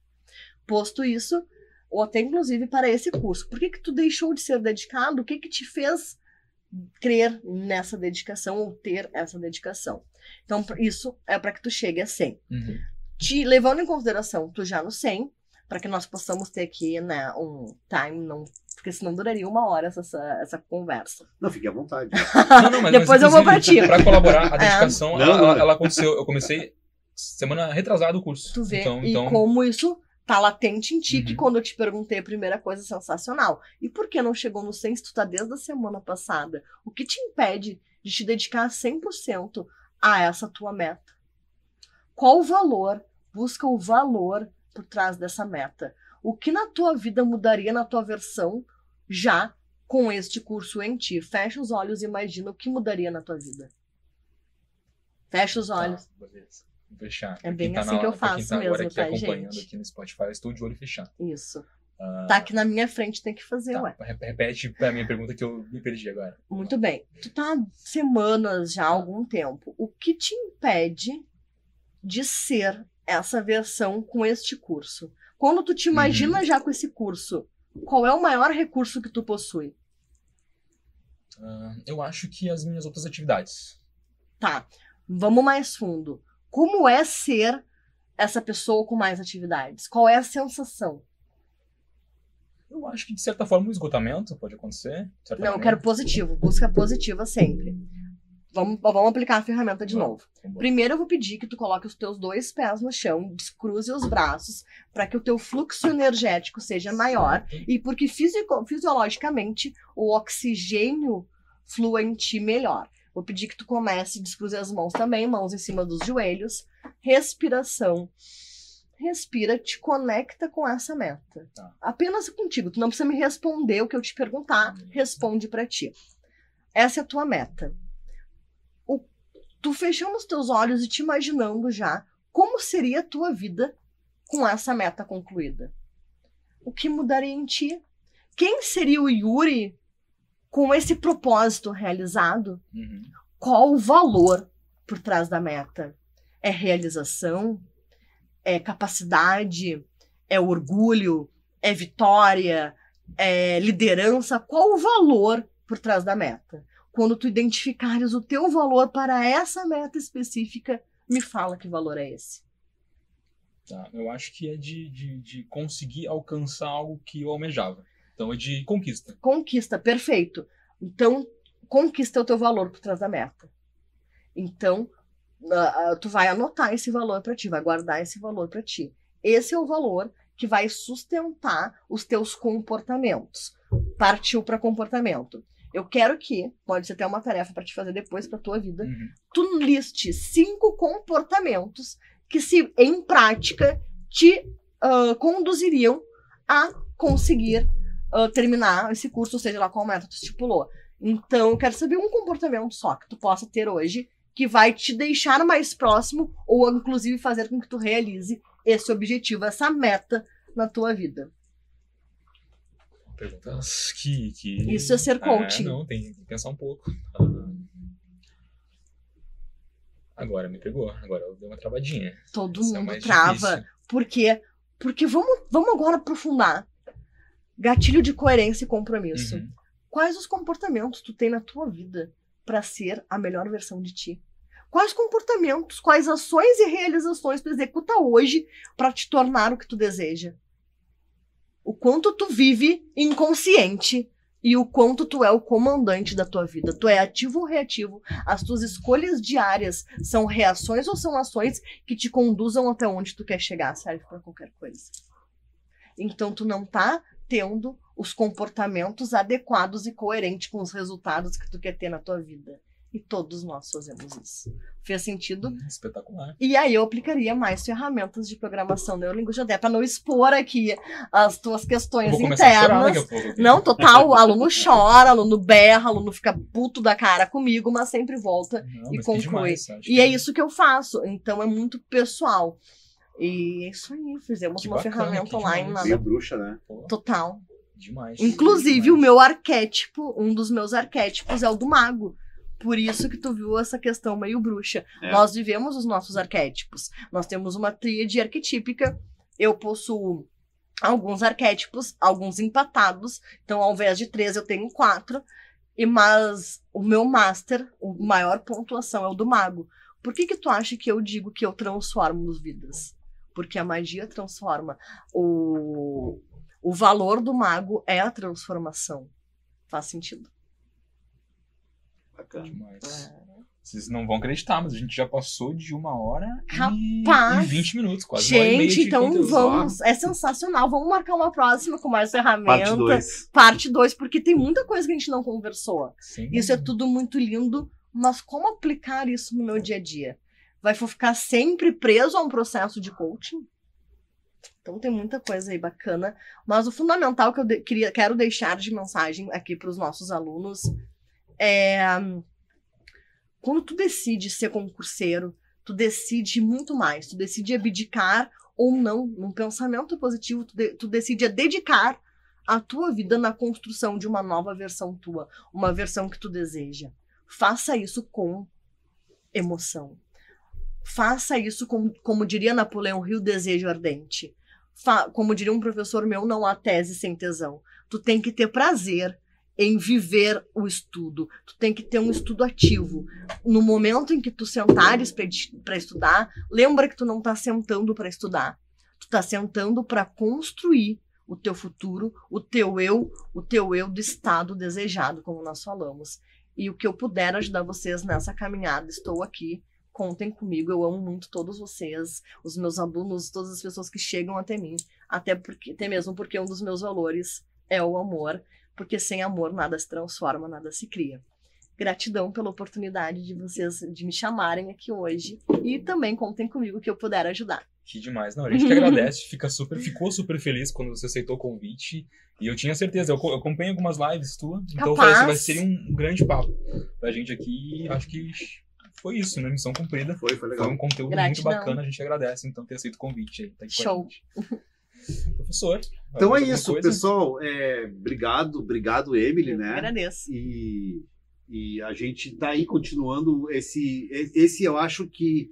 Speaker 4: Posto isso, ou até inclusive para esse curso. Por que que tu deixou de ser dedicado? O que que te fez crer nessa dedicação ou ter essa dedicação? Então, isso é para que tu chegue a 100
Speaker 2: Uhum.
Speaker 4: te levando em consideração tu já no 100, para que nós possamos ter aqui, né, um time, não, porque senão duraria uma hora essa, essa, essa conversa.
Speaker 3: Não, fique à vontade.
Speaker 2: Não, não, mas,
Speaker 4: Depois
Speaker 2: mas,
Speaker 4: eu vou pra ti.
Speaker 2: Pra colaborar, a
Speaker 4: É.
Speaker 2: dedicação,
Speaker 3: Não,
Speaker 2: ela, ela- ela aconteceu. Eu comecei semana retrasada o curso.
Speaker 4: Tu vê
Speaker 2: Então,
Speaker 4: e
Speaker 2: então
Speaker 4: como isso tá latente em ti, que
Speaker 2: Uhum.
Speaker 4: quando eu te perguntei a primeira coisa sensacional. E por que não chegou no 100 se tu tá desde a semana passada? O que te impede de te dedicar 100% a essa tua meta? Qual o valor? Busca o valor por trás dessa meta. O que na tua vida mudaria na tua versão já com este curso em ti? Fecha os olhos e imagina o que mudaria na tua vida. Fecha os olhos.
Speaker 2: Tá, beleza. Fechar.
Speaker 4: É bem
Speaker 2: tá
Speaker 4: assim
Speaker 2: na-
Speaker 4: que eu faço
Speaker 2: tá agora
Speaker 4: mesmo,
Speaker 2: aqui
Speaker 4: tá,
Speaker 2: acompanhando
Speaker 4: gente?
Speaker 2: aqui no Spotify, estou de olho fechado.
Speaker 4: Isso.
Speaker 2: Ah,
Speaker 4: Tá aqui na minha frente, tem que fazer,
Speaker 2: tá,
Speaker 4: ué.
Speaker 2: re- Repete pra minha pergunta que eu me perdi agora.
Speaker 4: Muito bem. Tu tá há semanas já há algum tempo. O que te impede de ser essa versão com este curso? Quando tu te imagina já com esse curso, qual é o maior recurso que tu possui?
Speaker 2: Ah, eu acho que as minhas outras atividades.
Speaker 4: Tá. Vamos mais fundo. Como é ser essa pessoa com mais atividades? Qual é a sensação?
Speaker 2: Eu acho que, de certa forma, o esgotamento pode acontecer.
Speaker 4: Não, eu
Speaker 2: maneira.
Speaker 4: quero positivo. Busca positiva sempre. Vamos, vamos aplicar a ferramenta de novo. Primeiro eu vou pedir que tu coloque os teus dois pés no chão, descruze os braços, para que o teu fluxo energético seja maior e porque fisiologicamente o oxigênio flua em ti melhor. Vou pedir que tu comece a descruze as mãos também, mãos em cima dos joelhos. Respiração. Respira, te conecta com essa meta.
Speaker 2: Tá.
Speaker 4: Apenas contigo. Tu não precisa me responder o que eu te perguntar, responde pra ti. Essa é a tua meta. O- tu fechando os teus olhos e te imaginando já como seria a tua vida com essa meta concluída. O que mudaria em ti? Quem seria o Yuri com esse propósito realizado?
Speaker 2: Uhum.
Speaker 4: qual o valor por trás da meta? É realização? É capacidade? É orgulho? É vitória? É liderança? Qual o valor por trás da meta? Quando tu identificares o teu valor para essa meta específica, me fala que valor é esse.
Speaker 2: Tá, eu acho que é de, de, de conseguir alcançar algo que eu almejava. Então é de conquista.
Speaker 4: Conquista, perfeito. Então, conquista o teu valor por trás da meta. Então, tu vai anotar esse valor para ti, vai guardar esse valor para ti. Esse é o valor que vai sustentar os teus comportamentos. Partiu para comportamento. Eu quero que, pode ser até uma tarefa para te fazer depois para tua vida,
Speaker 2: Uhum.
Speaker 4: tu liste cinco comportamentos que, se em prática, te ah, conduziriam a conseguir ah, terminar esse curso, ou seja lá qual meta tu estipulou. Então, eu quero saber um comportamento só que tu possa ter hoje que vai te deixar mais próximo ou, inclusive, fazer com que tu realize esse objetivo, essa meta na tua vida.
Speaker 2: Perguntas que, que.
Speaker 4: Isso é ser coaching.
Speaker 2: não, tem que pensar um pouco. Ah, Agora me pegou. Agora eu dei uma travadinha.
Speaker 4: Todo
Speaker 2: Isso é
Speaker 4: mundo
Speaker 2: mais
Speaker 4: trava.
Speaker 2: difícil.
Speaker 4: Por quê? Porque vamos, vamos agora aprofundar. Gatilho de coerência e compromisso.
Speaker 2: Uhum.
Speaker 4: Quais os comportamentos tu tem na tua vida para ser a melhor versão de ti? Quais comportamentos, quais ações e realizações tu executa hoje para te tornar o que tu deseja? O quanto tu vive inconsciente e o quanto tu é o comandante da tua vida. Tu é ativo ou reativo? As tuas escolhas diárias são reações ou são ações que te conduzam até onde tu quer chegar? Serve para qualquer coisa. Então tu não tá tendo os comportamentos adequados e coerentes com os resultados que tu quer ter na tua vida. E todos nós fazemos isso. Fez sentido?
Speaker 2: Hum, Espetacular.
Speaker 4: E aí eu aplicaria mais ferramentas de programação neurolinguística, até para não expor aqui as tuas questões internas. Não, total, o aluno chora, aluno berra, aluno fica puto da cara comigo, mas sempre volta
Speaker 2: Não,
Speaker 4: e
Speaker 2: mas
Speaker 4: conclui.
Speaker 2: demais,
Speaker 4: E
Speaker 2: que-
Speaker 4: é isso que eu faço. Então é muito pessoal. E é isso aí, fizemos
Speaker 2: Que
Speaker 4: uma
Speaker 2: bacana,
Speaker 4: ferramenta
Speaker 2: que
Speaker 4: online lá.
Speaker 3: Meio bruxa, né?
Speaker 4: Total.
Speaker 2: demais.
Speaker 4: Inclusive,
Speaker 2: demais.
Speaker 4: o meu arquétipo, um dos meus arquétipos é o do mago. Por isso que tu viu essa questão meio bruxa.
Speaker 3: É.
Speaker 4: Nós vivemos os nossos arquétipos. Nós temos uma tríade arquetípica. Eu possuo alguns arquétipos, alguns empatados. Então, ao invés de três, eu tenho quatro. E mas o meu master, o maior pontuação é o do mago. Por que que tu acha que eu digo que eu transformo as vidas? Porque a magia transforma. O, o valor do mago é a transformação. Faz sentido.
Speaker 3: Bacana.
Speaker 2: Demais. Vocês não vão acreditar, mas a gente já passou de uma hora e-
Speaker 4: Rapaz!
Speaker 2: e 20 minutos, quase e
Speaker 4: Gente, então vamos. É sensacional. Vamos marcar uma próxima com mais ferramentas.
Speaker 3: Parte 2.
Speaker 4: Parte 2, porque tem muita coisa que a gente não conversou.
Speaker 2: Sim.
Speaker 4: Isso é tudo muito lindo, mas como aplicar isso no meu dia a dia? Vai ficar sempre preso a um processo de coaching? Então tem muita coisa aí bacana, mas o fundamental que eu de- queria, quero deixar de mensagem aqui para os nossos alunos é quando tu decide ser concurseiro, tu decide muito mais, tu decide abdicar ou não num pensamento positivo, tu, de- tu decide a dedicar a tua vida na construção de uma nova versão tua, uma versão que tu deseja. Faça isso com emoção. Faça isso com, como diria Napoleão Hill, desejo ardente. Fa- como diria um professor meu, não há tese sem tesão. Tu tem que ter prazer em viver o estudo. Tu tem que ter um estudo ativo. No momento em que tu sentares para estudar, lembra que tu não tá sentando para estudar. Tu tá sentando para construir o teu futuro, o teu eu, o teu eu do estado desejado, como nós falamos. E o que eu puder ajudar vocês nessa caminhada, estou aqui. Contem comigo, eu amo muito todos vocês, os meus alunos, todas as pessoas que chegam até mim, até porque, até mesmo porque um dos meus valores é o amor, porque sem amor nada se transforma, nada se cria. Gratidão pela oportunidade de vocês de me chamarem aqui hoje e também contem comigo que eu puder ajudar.
Speaker 2: Que demais. Não, a gente que agradece, fica super, ficou super feliz quando você aceitou o convite. E eu tinha certeza, eu, co- eu acompanho algumas lives tuas, então eu falei assim, vai
Speaker 4: Capaz.
Speaker 2: ser um, um grande papo pra gente aqui. Acho que foi isso, né? Missão cumprida.
Speaker 3: Foi, foi
Speaker 2: Foi
Speaker 3: legal.
Speaker 2: um conteúdo
Speaker 4: Gratidão.
Speaker 2: muito bacana, a gente agradece então ter aceito o convite aí. Tá
Speaker 4: Show.
Speaker 2: Professor.
Speaker 3: Então é isso,
Speaker 2: coisa?
Speaker 3: pessoal. É, obrigado, obrigado, Emily,
Speaker 4: Eu
Speaker 3: né?
Speaker 4: agradeço.
Speaker 3: E, e a gente tá aí continuando esse. Esse eu acho que.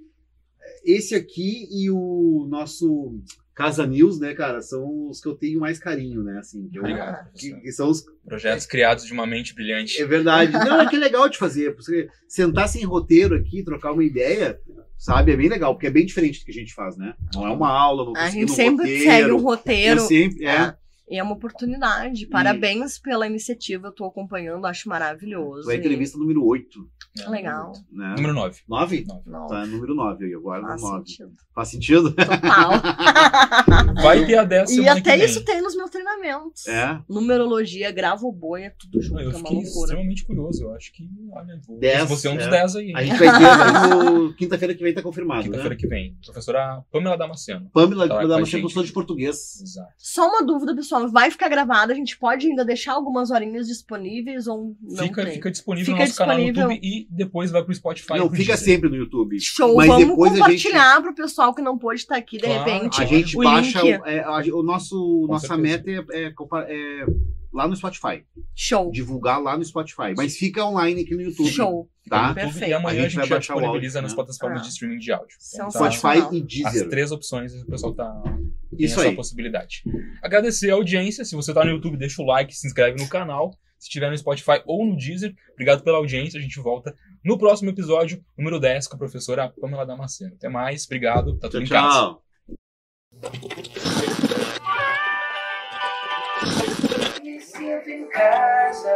Speaker 3: Esse aqui e o nosso Casa News, né, cara, são os que eu tenho mais carinho, né? Assim, que, eu-
Speaker 2: Obrigado,
Speaker 3: que- que são os.
Speaker 2: Projetos criados de uma mente brilhante.
Speaker 3: É verdade. Não, é que é legal de fazer. Você sentar sem roteiro aqui, trocar uma ideia, Sabe? É bem legal, porque é bem diferente do que a gente faz, né? Não é uma aula, não
Speaker 4: A gente
Speaker 3: um
Speaker 4: sempre
Speaker 3: roteiro.
Speaker 4: segue o
Speaker 3: Eu
Speaker 4: roteiro.
Speaker 3: sempre, é.
Speaker 4: É. E é uma oportunidade. Parabéns pela iniciativa. Eu tô acompanhando, acho maravilhoso.
Speaker 3: É a
Speaker 4: E-
Speaker 3: entrevista número 8,
Speaker 4: Legal.
Speaker 3: né?
Speaker 2: Número 9.
Speaker 3: 9?
Speaker 4: Não,
Speaker 3: Tá, número 9 aí, agora no
Speaker 4: faz
Speaker 3: 9.
Speaker 4: sentido.
Speaker 3: Faz sentido?
Speaker 4: Total.
Speaker 2: Vai ter a 10
Speaker 4: e até
Speaker 2: que vem.
Speaker 4: isso tem nos meus treinamentos.
Speaker 3: É.
Speaker 4: Numerologia, gravoboia, tudo junto.
Speaker 2: Eu
Speaker 4: é uma
Speaker 2: fiquei
Speaker 4: loucura.
Speaker 2: extremamente curioso. Eu acho que, olha, vou,
Speaker 3: Dez,
Speaker 2: você é um dos
Speaker 3: é.
Speaker 2: 10 aí.
Speaker 3: A gente vai ter quinta-feira que vem tá confirmado,
Speaker 2: Quinta-feira
Speaker 3: né?
Speaker 2: que vem. Professora Pamela Damasceno.
Speaker 3: Pamela,
Speaker 2: Tá gente.
Speaker 3: professora de português.
Speaker 2: Exato.
Speaker 4: Só uma dúvida, pessoal. Vai ficar gravada? A gente pode ainda deixar algumas horinhas disponíveis ou não
Speaker 2: Fica,
Speaker 4: tem?
Speaker 2: fica disponível
Speaker 4: Fica
Speaker 2: no nosso canal no
Speaker 4: disponível.
Speaker 2: YouTube e depois vai pro Spotify.
Speaker 3: Não,
Speaker 2: pro
Speaker 3: fica sempre no YouTube.
Speaker 4: Show,
Speaker 3: Mas
Speaker 4: vamos
Speaker 3: depois a gente-
Speaker 4: compartilhar pro pessoal que não pôde estar aqui de
Speaker 2: Claro.
Speaker 4: repente.
Speaker 3: A gente
Speaker 4: o
Speaker 3: baixa
Speaker 4: link.
Speaker 3: o, é, a- o nosso
Speaker 2: Com
Speaker 3: nossa
Speaker 2: certeza.
Speaker 3: meta é, é é lá no Spotify,
Speaker 4: Show.
Speaker 3: divulgar lá no Spotify, mas fica online aqui no YouTube,
Speaker 4: Show.
Speaker 3: tá?
Speaker 2: No YouTube,
Speaker 4: Perfeito.
Speaker 2: E amanhã
Speaker 3: A
Speaker 2: a
Speaker 3: gente
Speaker 2: gente,
Speaker 3: vai
Speaker 2: já
Speaker 3: baixar o
Speaker 2: disponibiliza
Speaker 3: áudio,
Speaker 2: nas
Speaker 3: né?
Speaker 2: plataformas
Speaker 4: Ah.
Speaker 2: de streaming de áudio. Então, tá-.
Speaker 3: Spotify e
Speaker 2: as
Speaker 3: Deezer.
Speaker 2: três opções o pessoal tá
Speaker 3: Isso
Speaker 2: essa
Speaker 3: aí.
Speaker 2: possibilidade. Agradecer a audiência. Se você tá no YouTube, deixa o like, se inscreve no canal. Se estiver no Spotify ou no Deezer, obrigado pela audiência. A gente volta no próximo episódio, número 10, com a professora Pamela Damasceno. Até mais, obrigado. Tá tudo
Speaker 3: Tchau,
Speaker 2: em casa.
Speaker 3: tchau.
Speaker 1: Me sinto em casa.